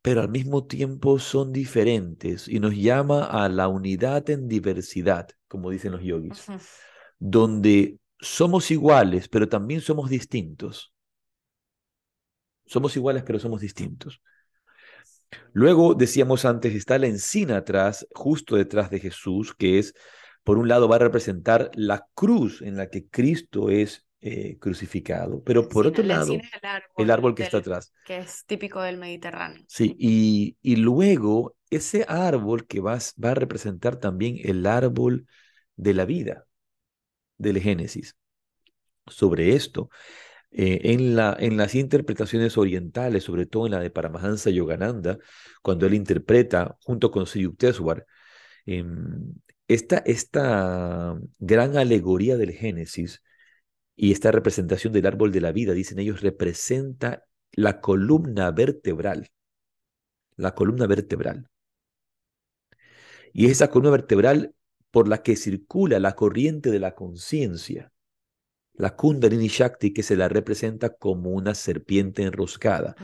pero al mismo tiempo son diferentes y nos llama a la unidad en diversidad, como dicen los yogis, donde somos iguales, pero también somos distintos. Somos iguales, pero somos distintos. Luego, decíamos antes, está la encina atrás, justo detrás de Jesús, que es, por un lado, va a representar la cruz en la que Cristo es eh, crucificado, pero por otro lado, el árbol, que está atrás. Que es típico del Mediterráneo. Sí, y, y luego ese árbol que va, va a representar también el árbol de la vida del Génesis. Sobre esto, eh, en, la, en las interpretaciones orientales, sobre todo en la de Paramahansa Yogananda, cuando él interpreta junto con Sri Yukteswar, em, esta, esta gran alegoría del Génesis y esta representación del árbol de la vida, dicen ellos, representa la columna vertebral, la columna vertebral. Y es esa columna vertebral por la que circula la corriente de la conciencia la Kundalini Shakti que se la representa como una serpiente enroscada.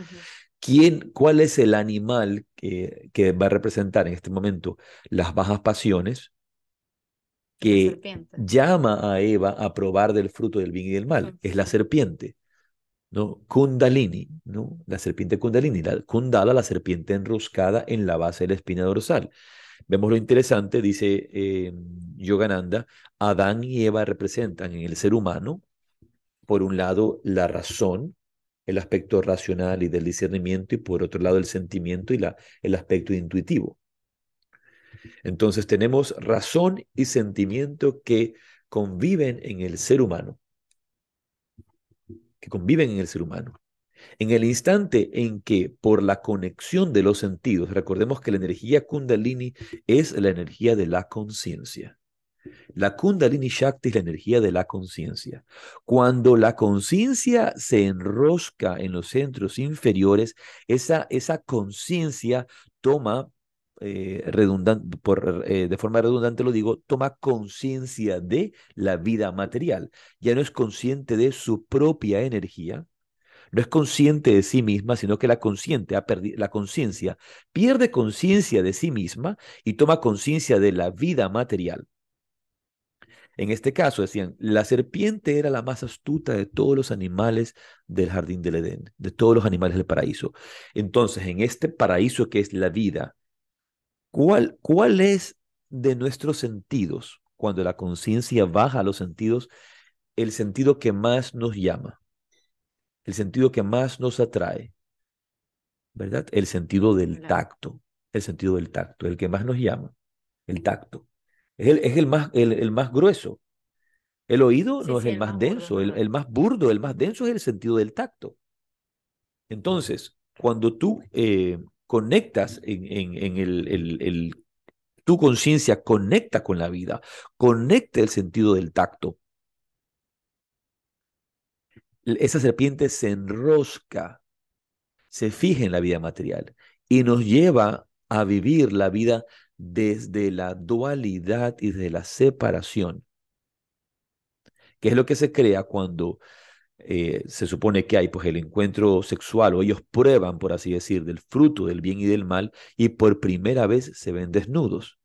¿Quién, ¿Cuál es el animal que, que, va a representar en este momento las bajas pasiones? Que llama a Eva a probar del fruto del bien y del mal. Es la serpiente. ¿No? Kundalini, ¿no? La serpiente Kundalini, la Kundala, la serpiente enroscada en la base de la espina dorsal. Vemos lo interesante, dice eh, Yogananda, Adán y Eva representan en el ser humano, por un lado, la razón, el aspecto racional y del discernimiento, y por otro lado, el sentimiento y la, el aspecto intuitivo. Entonces tenemos razón y sentimiento que conviven en el ser humano, que conviven en el ser humano. En el instante en que por la conexión de los sentidos, recordemos que la energía kundalini es la energía de la conciencia. La kundalini shakti es la energía de la conciencia. Cuando la conciencia se enrosca en los centros inferiores, esa, esa conciencia toma eh, redundante, por, eh, de forma redundante lo digo, toma conciencia de la vida material. Ya no es consciente de su propia energía, no es consciente de sí misma, sino que la consciente ha la conciencia pierde conciencia de sí misma y toma conciencia de la vida material. En este caso decían, la serpiente era la más astuta de todos los animales del jardín del Edén, de todos los animales del paraíso. Entonces, en este paraíso que es la vida, ¿cuál, cuál es de nuestros sentidos, cuando la conciencia baja a los sentidos, el sentido que más nos llama? el sentido que más nos atrae, ¿verdad? El sentido del tacto, el sentido del tacto, el que más nos llama, el tacto. Es el, es el, más, el, más grueso. El oído no es el, más, denso, el, más burdo, el más denso es el sentido del tacto. Entonces, cuando tú eh, conectas en, el, tu conciencia conecta con la vida, conecta el sentido del tacto, esa serpiente se enrosca, se fija en la vida material y nos lleva a vivir la vida desde la dualidad y desde la separación, que es lo que se crea cuando eh, se supone que hay pues, el encuentro sexual o ellos prueban, por así decir, del fruto del bien y del mal y por primera vez se ven desnudos.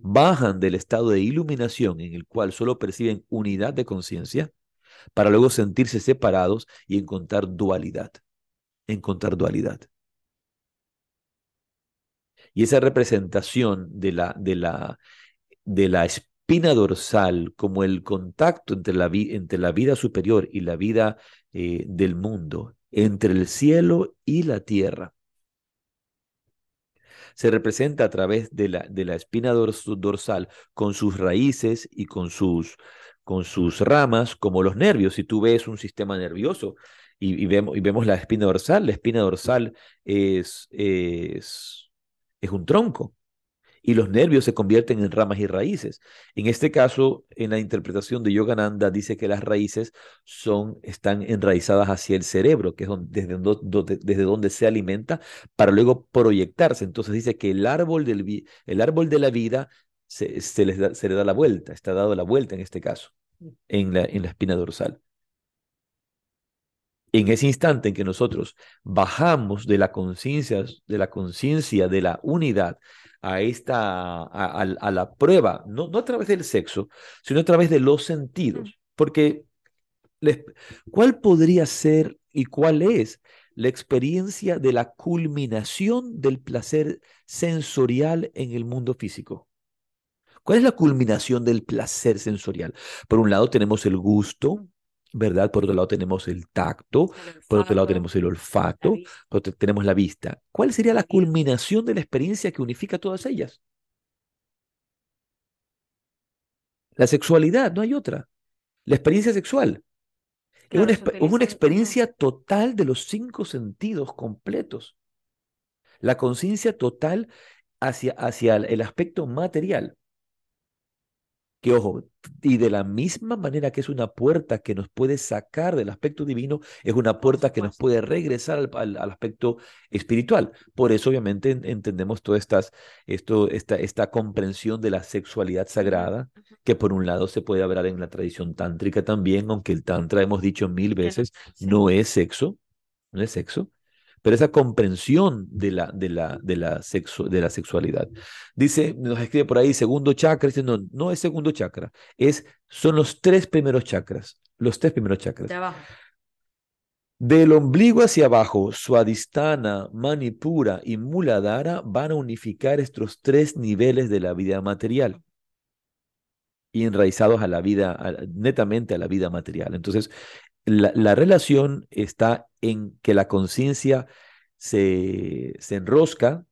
Bajan del estado de iluminación en el cual solo perciben unidad de conciencia para luego sentirse separados y encontrar dualidad, encontrar dualidad. Y esa representación de la, de la, de la espina dorsal como el contacto entre la, entre la vida superior y la vida eh, del mundo, entre el cielo y la tierra, se representa a través de la, de la espina dorsal con sus raíces y con sus, con sus ramas, como los nervios. Si tú ves un sistema nervioso y, vemos, y vemos la espina dorsal, la espina dorsal es, es, es un tronco. Y los nervios se convierten en ramas y raíces. En este caso, en la interpretación de Yogananda, dice que las raíces son, están enraizadas hacia el cerebro, que es desde, donde, desde donde se alimenta, para luego proyectarse. Entonces dice que el árbol, del, el árbol de la vida se, se, les da, se le da la vuelta, está dado la vuelta en este caso, en la, en la espina dorsal. En ese instante en que nosotros bajamos de la conciencia, de la conciencia de la unidad a esta, a, la prueba, no, no a través del sexo, sino a través de los sentidos. Porque, ¿cuál podría ser y cuál es la experiencia de la culminación del placer sensorial en el mundo físico? ¿Cuál es la culminación del placer sensorial? Por un lado tenemos el gusto, ¿verdad? Por otro lado tenemos el tacto, por otro lado tenemos el olfato, por otro tenemos la vista. ¿Cuál sería la culminación de la experiencia que unifica todas ellas? La sexualidad, no hay otra. La experiencia sexual. es, una, es una experiencia total de los cinco sentidos completos. La conciencia total hacia, hacia el aspecto material que ojo, y de la misma manera que es una puerta que nos puede sacar del aspecto divino, es una puerta que nos puede regresar al, aspecto espiritual. Por eso obviamente entendemos toda estas, esto, esta, esta comprensión de la sexualidad sagrada, que por un lado se puede hablar en la tradición tántrica también, aunque el tantra hemos dicho mil veces, no es sexo, no es sexo, pero esa comprensión de la, de la, de la, de la sexualidad. Dice, nos escribe por ahí, segundo chakra, dice, no, no es segundo chakra, es, son los tres primeros chakras, los tres primeros chakras. Del ombligo hacia abajo, Swadhisthana, Manipura y Muladhara van a unificar estos tres niveles de la vida material y enraizados a la vida, netamente a la vida material. Entonces, la, relación está en que la conciencia se, se, enrosca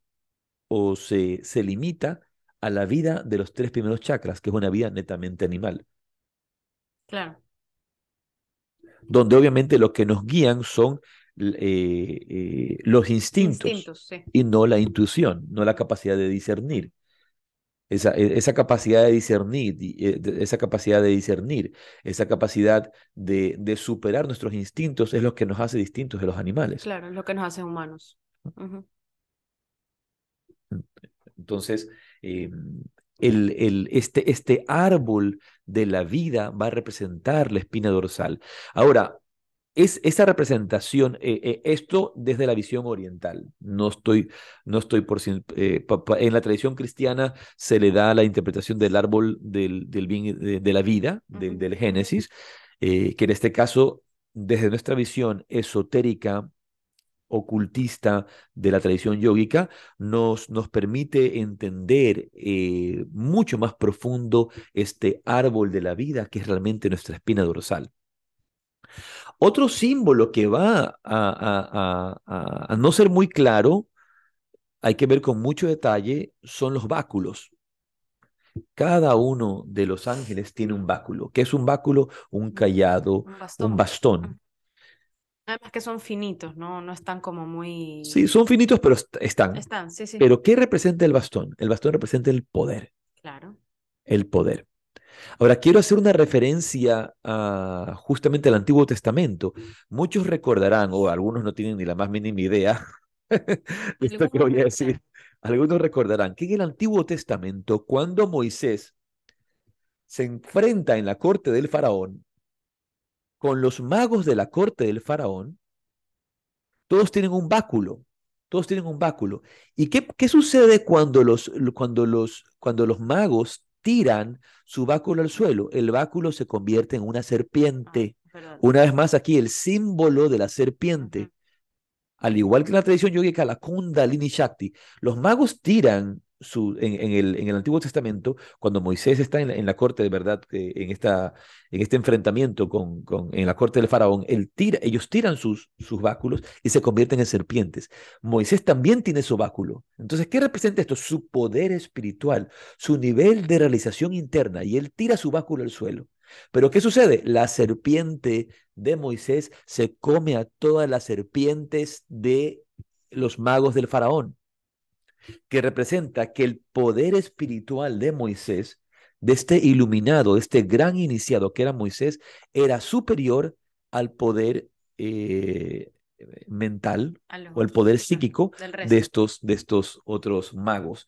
o se, se limita a la vida de los tres primeros chakras, que es una vida netamente animal. Claro. Donde obviamente lo que nos guían son eh, eh, los instintos, y no la intuición, no la capacidad de discernir. Esa, e, esa, capacidad de discernir, eh, esa capacidad de discernir, esa capacidad de, de, superar nuestros instintos es lo que nos hace distintos de los animales. Claro, es lo que nos hace humanos. Entonces, em, el, el, este, este árbol de la vida va a representar la espina dorsal. Ahora, es esa representación, eh, eh, esto desde la visión oriental, no estoy, no estoy por eh, en la tradición cristiana se le da la interpretación del árbol del, del bien, de, la vida, del Génesis, que en este caso, desde nuestra visión esotérica, ocultista de la tradición yógica, nos, nos permite entender mucho más profundo este árbol de la vida, que es realmente nuestra espina dorsal. Otro símbolo que va a, no ser muy claro, hay que ver con mucho detalle, son los báculos. Cada uno de los ángeles tiene un báculo. ¿Qué es un báculo? Un callado, un bastón. Además que son finitos, ¿no? No están como muy... Sí, son finitos, pero están. Están, sí, sí. Pero ¿qué representa el bastón? El bastón representa el poder. Claro. El poder. Ahora, quiero hacer una referencia a justamente al Antiguo Testamento. Muchos recordarán, o algunos no tienen ni la más mínima idea de esto que voy a decir. Algunos recordarán que en el Antiguo Testamento, cuando Moisés se enfrenta en la corte del faraón con los magos de la corte del faraón, todos tienen un báculo. Todos tienen un báculo. ¿Y qué, qué sucede cuando los, cuando, los, cuando los magos tiran su báculo al suelo, el báculo se convierte en una serpiente. Ah, una vez más aquí, el símbolo de la serpiente. Al igual que en la tradición yogica, la Kundalini Shakti, los magos tiran en, el, Antiguo Testamento, cuando Moisés está en la, corte de verdad, en, esta, en este enfrentamiento con, con, en la corte del faraón, él tira, ellos tiran sus, sus báculos y se convierten en serpientes. Moisés también tiene su báculo. Entonces, ¿qué representa esto? Su poder espiritual, su nivel de realización interna, y él tira su báculo al suelo. Pero ¿qué sucede? La serpiente de Moisés se come a todas las serpientes de los magos del faraón. Que representa que el poder espiritual de Moisés, de este iluminado, de este gran iniciado que era Moisés, era superior al poder eh, mental o el poder psíquico de estos, de estos otros magos,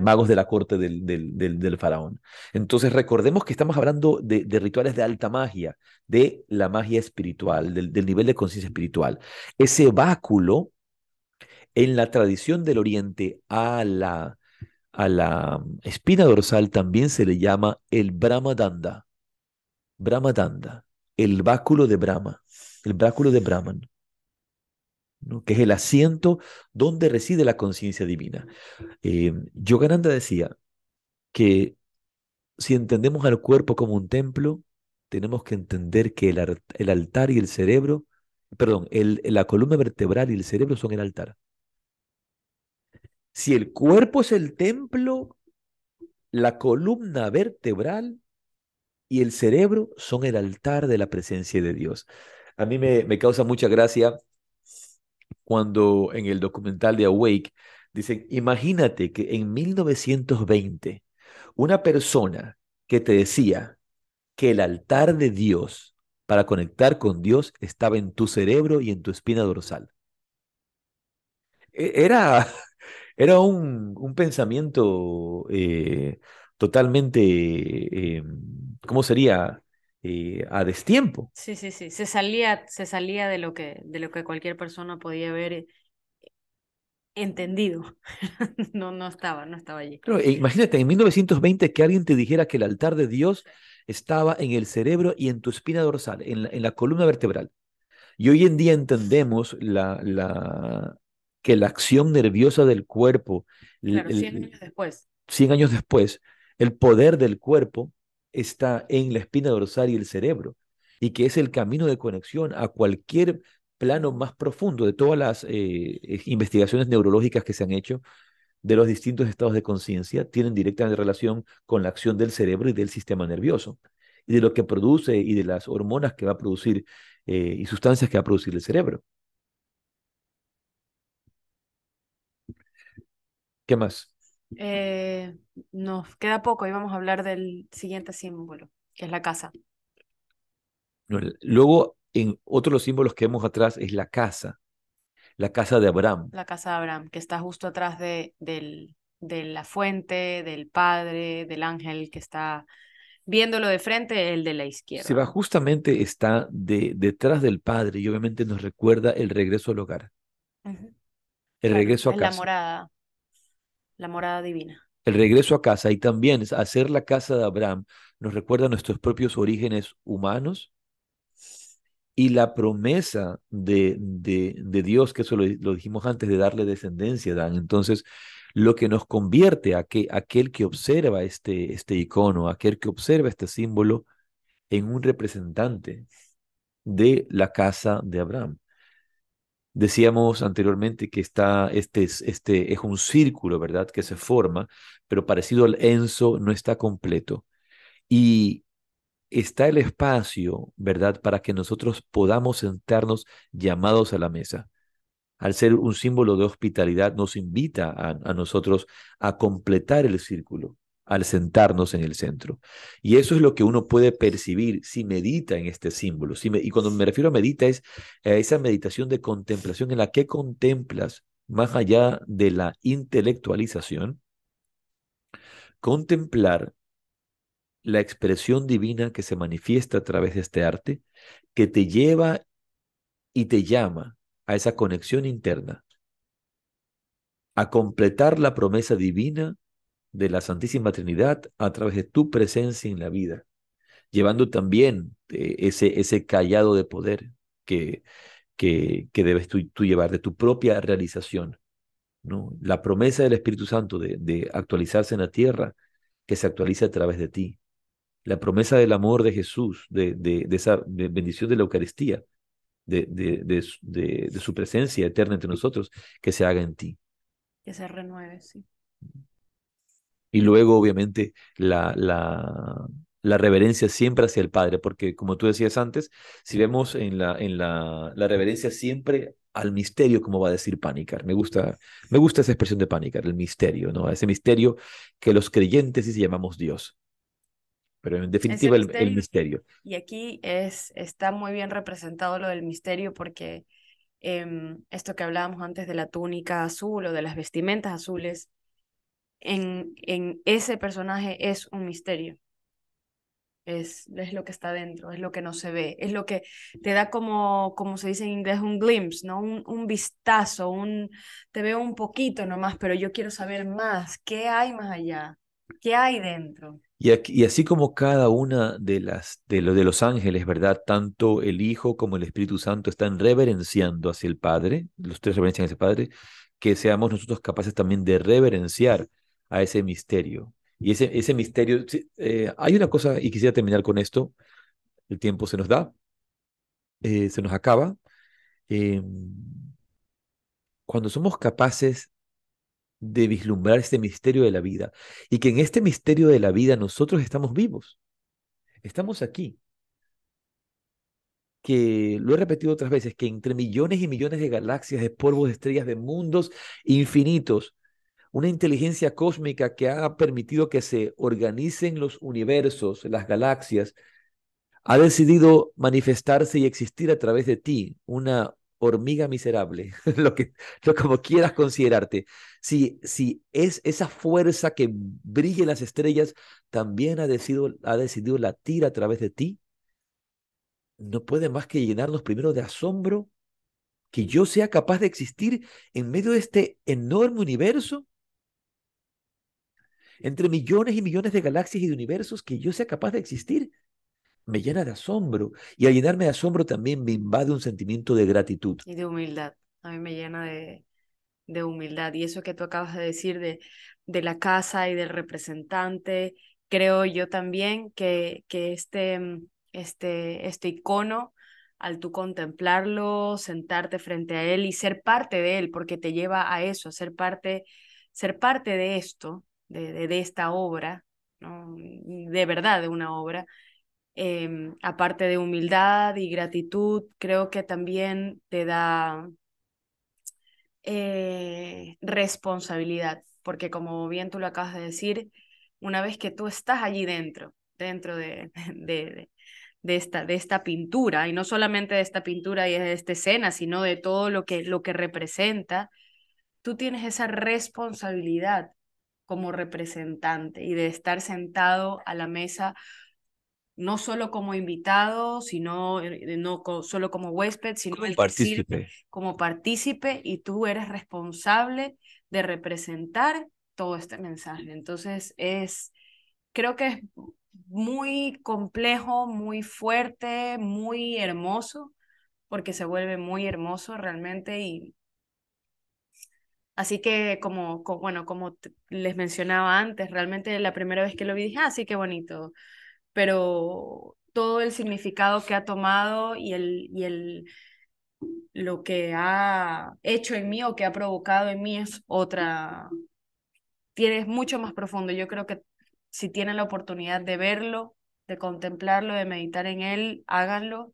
magos de la corte del, del, del, faraón. Entonces recordemos que estamos hablando de, de, rituales de alta magia, de la magia espiritual, del, del nivel de conciencia espiritual. Ese báculo en la tradición del Oriente a la, a la espina dorsal también se le llama el Brahmadanda. Brahmadanda, el báculo de Brahma, el báculo de Brahman que es el asiento donde reside la conciencia divina. Eh, Yogananda decía que si entendemos al cuerpo como un templo, tenemos que entender que el, altar y el cerebro, perdón, la columna vertebral y el cerebro son el altar. Si el cuerpo es el templo, la columna vertebral y el cerebro son el altar de la presencia de Dios. A mí me, me causa mucha gracia cuando en el documental de Awake dicen, imagínate que en 1920 una persona que te decía que el altar de Dios para conectar con Dios estaba en tu cerebro y en tu espina dorsal. E-, era, era un, un pensamiento eh, totalmente, eh, ¿cómo sería? Eh, a destiempo. Sí, sí, sí. Se salía, se salía de lo que, de lo que cualquier persona podía haber entendido. no, no estaba, no estaba allí. Pero e imagínate, en 1920 que alguien te dijera que el altar de Dios estaba en el cerebro y en tu espina dorsal, en la, en la columna vertebral. Y hoy en día entendemos la, la, que la acción nerviosa del cuerpo, claro, 100 años después. 100 años después, el poder del cuerpo está en la espina dorsal y el cerebro, y que es el camino de conexión a cualquier plano más profundo de todas las eh, investigaciones neurológicas que se han hecho de los distintos estados de conciencia, tienen directa relación con la acción del cerebro y del sistema nervioso, y de lo que produce y de las hormonas que va a producir eh, y sustancias que va a producir el cerebro. ¿Qué más? Eh, nos queda poco y vamos a hablar del siguiente símbolo, que es la casa. Luego, en otro de los símbolos que vemos atrás es la casa, la casa de Abraham. La casa de Abraham, que está justo atrás de, del, de la fuente, del padre, del ángel que está viéndolo de frente, el de la izquierda. Se va justamente está de, detrás del padre y obviamente nos recuerda el regreso al hogar. El regreso a casa. La morada la morada divina. El regreso a casa y también hacer la casa de Abraham nos recuerda nuestros propios orígenes humanos y la promesa de, de, de Dios, que eso lo, dijimos antes, de darle descendencia Adán. Entonces, lo que nos convierte a que aquel que observa este, este icono, aquel que observa este símbolo, en un representante de la casa de Abraham. Decíamos anteriormente que está, este, es, este es un círculo, ¿verdad? Que se forma, pero parecido al enso no está completo. Y está el espacio, ¿verdad? Para que nosotros podamos sentarnos llamados a la mesa. Al ser un símbolo de hospitalidad, nos invita a, a nosotros a completar el círculo al sentarnos en el centro. Y eso es lo que uno puede percibir si medita en este símbolo. Y cuando me refiero a medita es a esa meditación de contemplación en la que contemplas más allá de la intelectualización, contemplar la expresión divina que se manifiesta a través de este arte, que te lleva y te llama a esa conexión interna, a completar la promesa divina de la Santísima Trinidad a través de tu presencia en la vida, llevando también eh, ese, ese callado de poder que, que, que debes tú, llevar, de tu propia realización. ¿no? La promesa del Espíritu Santo de, de actualizarse en la tierra, que se actualice a través de ti. La promesa del amor de Jesús, de, de, de esa bendición de la Eucaristía, de, de, de, su presencia eterna entre nosotros, que se haga en ti. Que se renueve, sí. Y luego, obviamente, la, la, la reverencia siempre hacia el Padre, porque como tú decías antes, si vemos en la, en la, la reverencia siempre al misterio, como va a decir Panicar. Me gusta, me gusta esa expresión de Panicar, el misterio, ¿no? Ese misterio que los creyentes sí llamamos Dios. Pero en definitiva el, el, misterio. Y aquí es, está muy bien representado lo del misterio porque eh, esto que hablábamos antes de la túnica azul o de las vestimentas azules, en, en ese personaje es un misterio es, es lo que está dentro, es lo que no se ve, es lo que te da como, como se dice en inglés, un glimpse, ¿no? Un, un vistazo, un, te veo un poquito nomás, pero yo quiero saber más, ¿qué hay más allá? ¿Qué hay dentro? Y, y así como cada una de las de, lo, de los ángeles, ¿verdad? Tanto el Hijo como el Espíritu Santo están reverenciando hacia el Padre, los tres reverencian hacia el Padre, que seamos nosotros capaces también de reverenciar a ese misterio, y ese, ese misterio, eh, hay una cosa, y quisiera terminar con esto, el tiempo se nos da, eh, se nos acaba. Eh, cuando somos capaces de vislumbrar este misterio de la vida y que en este misterio de la vida nosotros estamos vivos, estamos aquí, que lo he repetido otras veces, que entre millones y millones de galaxias, de polvos, de estrellas, de mundos infinitos, una inteligencia cósmica que ha permitido que se organicen los universos, las galaxias, ha decidido manifestarse y existir a través de ti, una hormiga miserable, lo que lo como quieras considerarte. Si, si es esa fuerza que brille en las estrellas, también ha decidido, ha decidido latir a través de ti, no puede más que llenarnos primero de asombro que yo sea capaz de existir en medio de este enorme universo entre millones y millones de galaxias y de universos que yo sea capaz de existir, me llena de asombro. Y al llenarme de asombro también me invade un sentimiento de gratitud. Y de humildad. A mí me llena de, de humildad. Y eso que tú acabas de decir de, de la casa y del representante, creo yo también que, que este, este, este icono, al tú contemplarlo, sentarte frente a él y ser parte de él, porque te lleva a eso, a ser parte, ser parte de esto, de, de, esta obra, ¿no? de verdad de una obra, eh, aparte de humildad y gratitud, creo que también te da eh, responsabilidad, porque como bien tú lo acabas de decir, una vez que tú estás allí dentro, dentro de, de, de, esta, de esta pintura, y no solamente de esta pintura y de esta escena, sino de todo lo que, lo que representa, tú tienes esa responsabilidad como representante y de estar sentado a la mesa no solo como invitado, sino eh, no solo como huésped, sino como partícipe. como partícipe y tú eres responsable de representar todo este mensaje. Entonces es, creo que es muy complejo, muy fuerte, muy hermoso, porque se vuelve muy hermoso realmente y Así que como, bueno, como les mencionaba antes, realmente la primera vez que lo vi dije, ah, sí, qué bonito, pero todo el significado que ha tomado y el, y el, lo que ha hecho en mí o que ha provocado en mí es otra, tiene, es mucho más profundo. Yo creo que si tienen la oportunidad de verlo, de contemplarlo, de meditar en él, háganlo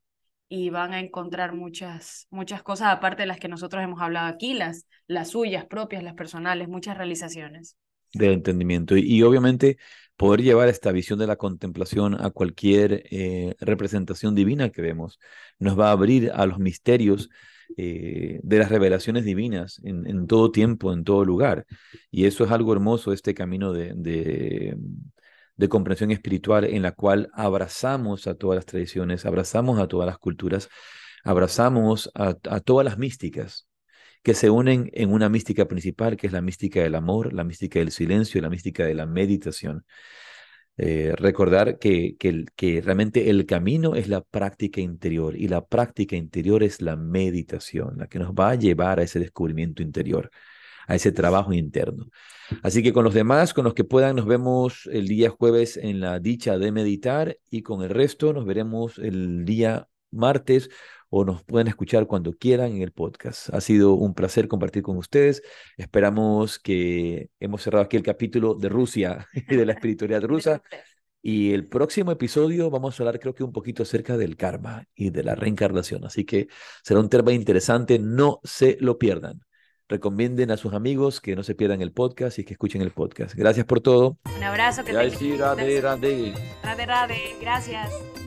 y van a encontrar muchas, muchas cosas, aparte de las que nosotros hemos hablado aquí, las, las suyas propias, las personales, muchas realizaciones. De entendimiento. Y, obviamente poder llevar esta visión de la contemplación a cualquier eh, representación divina que vemos, nos va a abrir a los misterios eh, de las revelaciones divinas en, en, todo tiempo, en todo lugar. Y eso es algo hermoso, este camino de, de de comprensión espiritual en la cual abrazamos a todas las tradiciones, abrazamos a todas las culturas, abrazamos a, todas las místicas que se unen en una mística principal, que es la mística del amor, la mística del silencio, la mística de la meditación. Eh, recordar que, que, que, realmente el camino es la práctica interior y la práctica interior es la meditación, la que nos va a llevar a ese descubrimiento interior a ese trabajo interno. Así que con los demás, con los que puedan, nos vemos el día jueves en la dicha de meditar y con el resto nos veremos el día martes o nos pueden escuchar cuando quieran en el podcast. Ha sido un placer compartir con ustedes. Esperamos que hemos cerrado aquí el capítulo de Rusia y de la espiritualidad rusa Y el próximo episodio vamos a hablar creo que un poquito acerca del karma y de la reencarnación. Así que será un tema interesante, no se lo pierdan. Recomienden a sus amigos que no se pierdan el podcast y que escuchen el podcast. Gracias por todo. Un abrazo. Que te... Rade, rade. Rade. Gracias.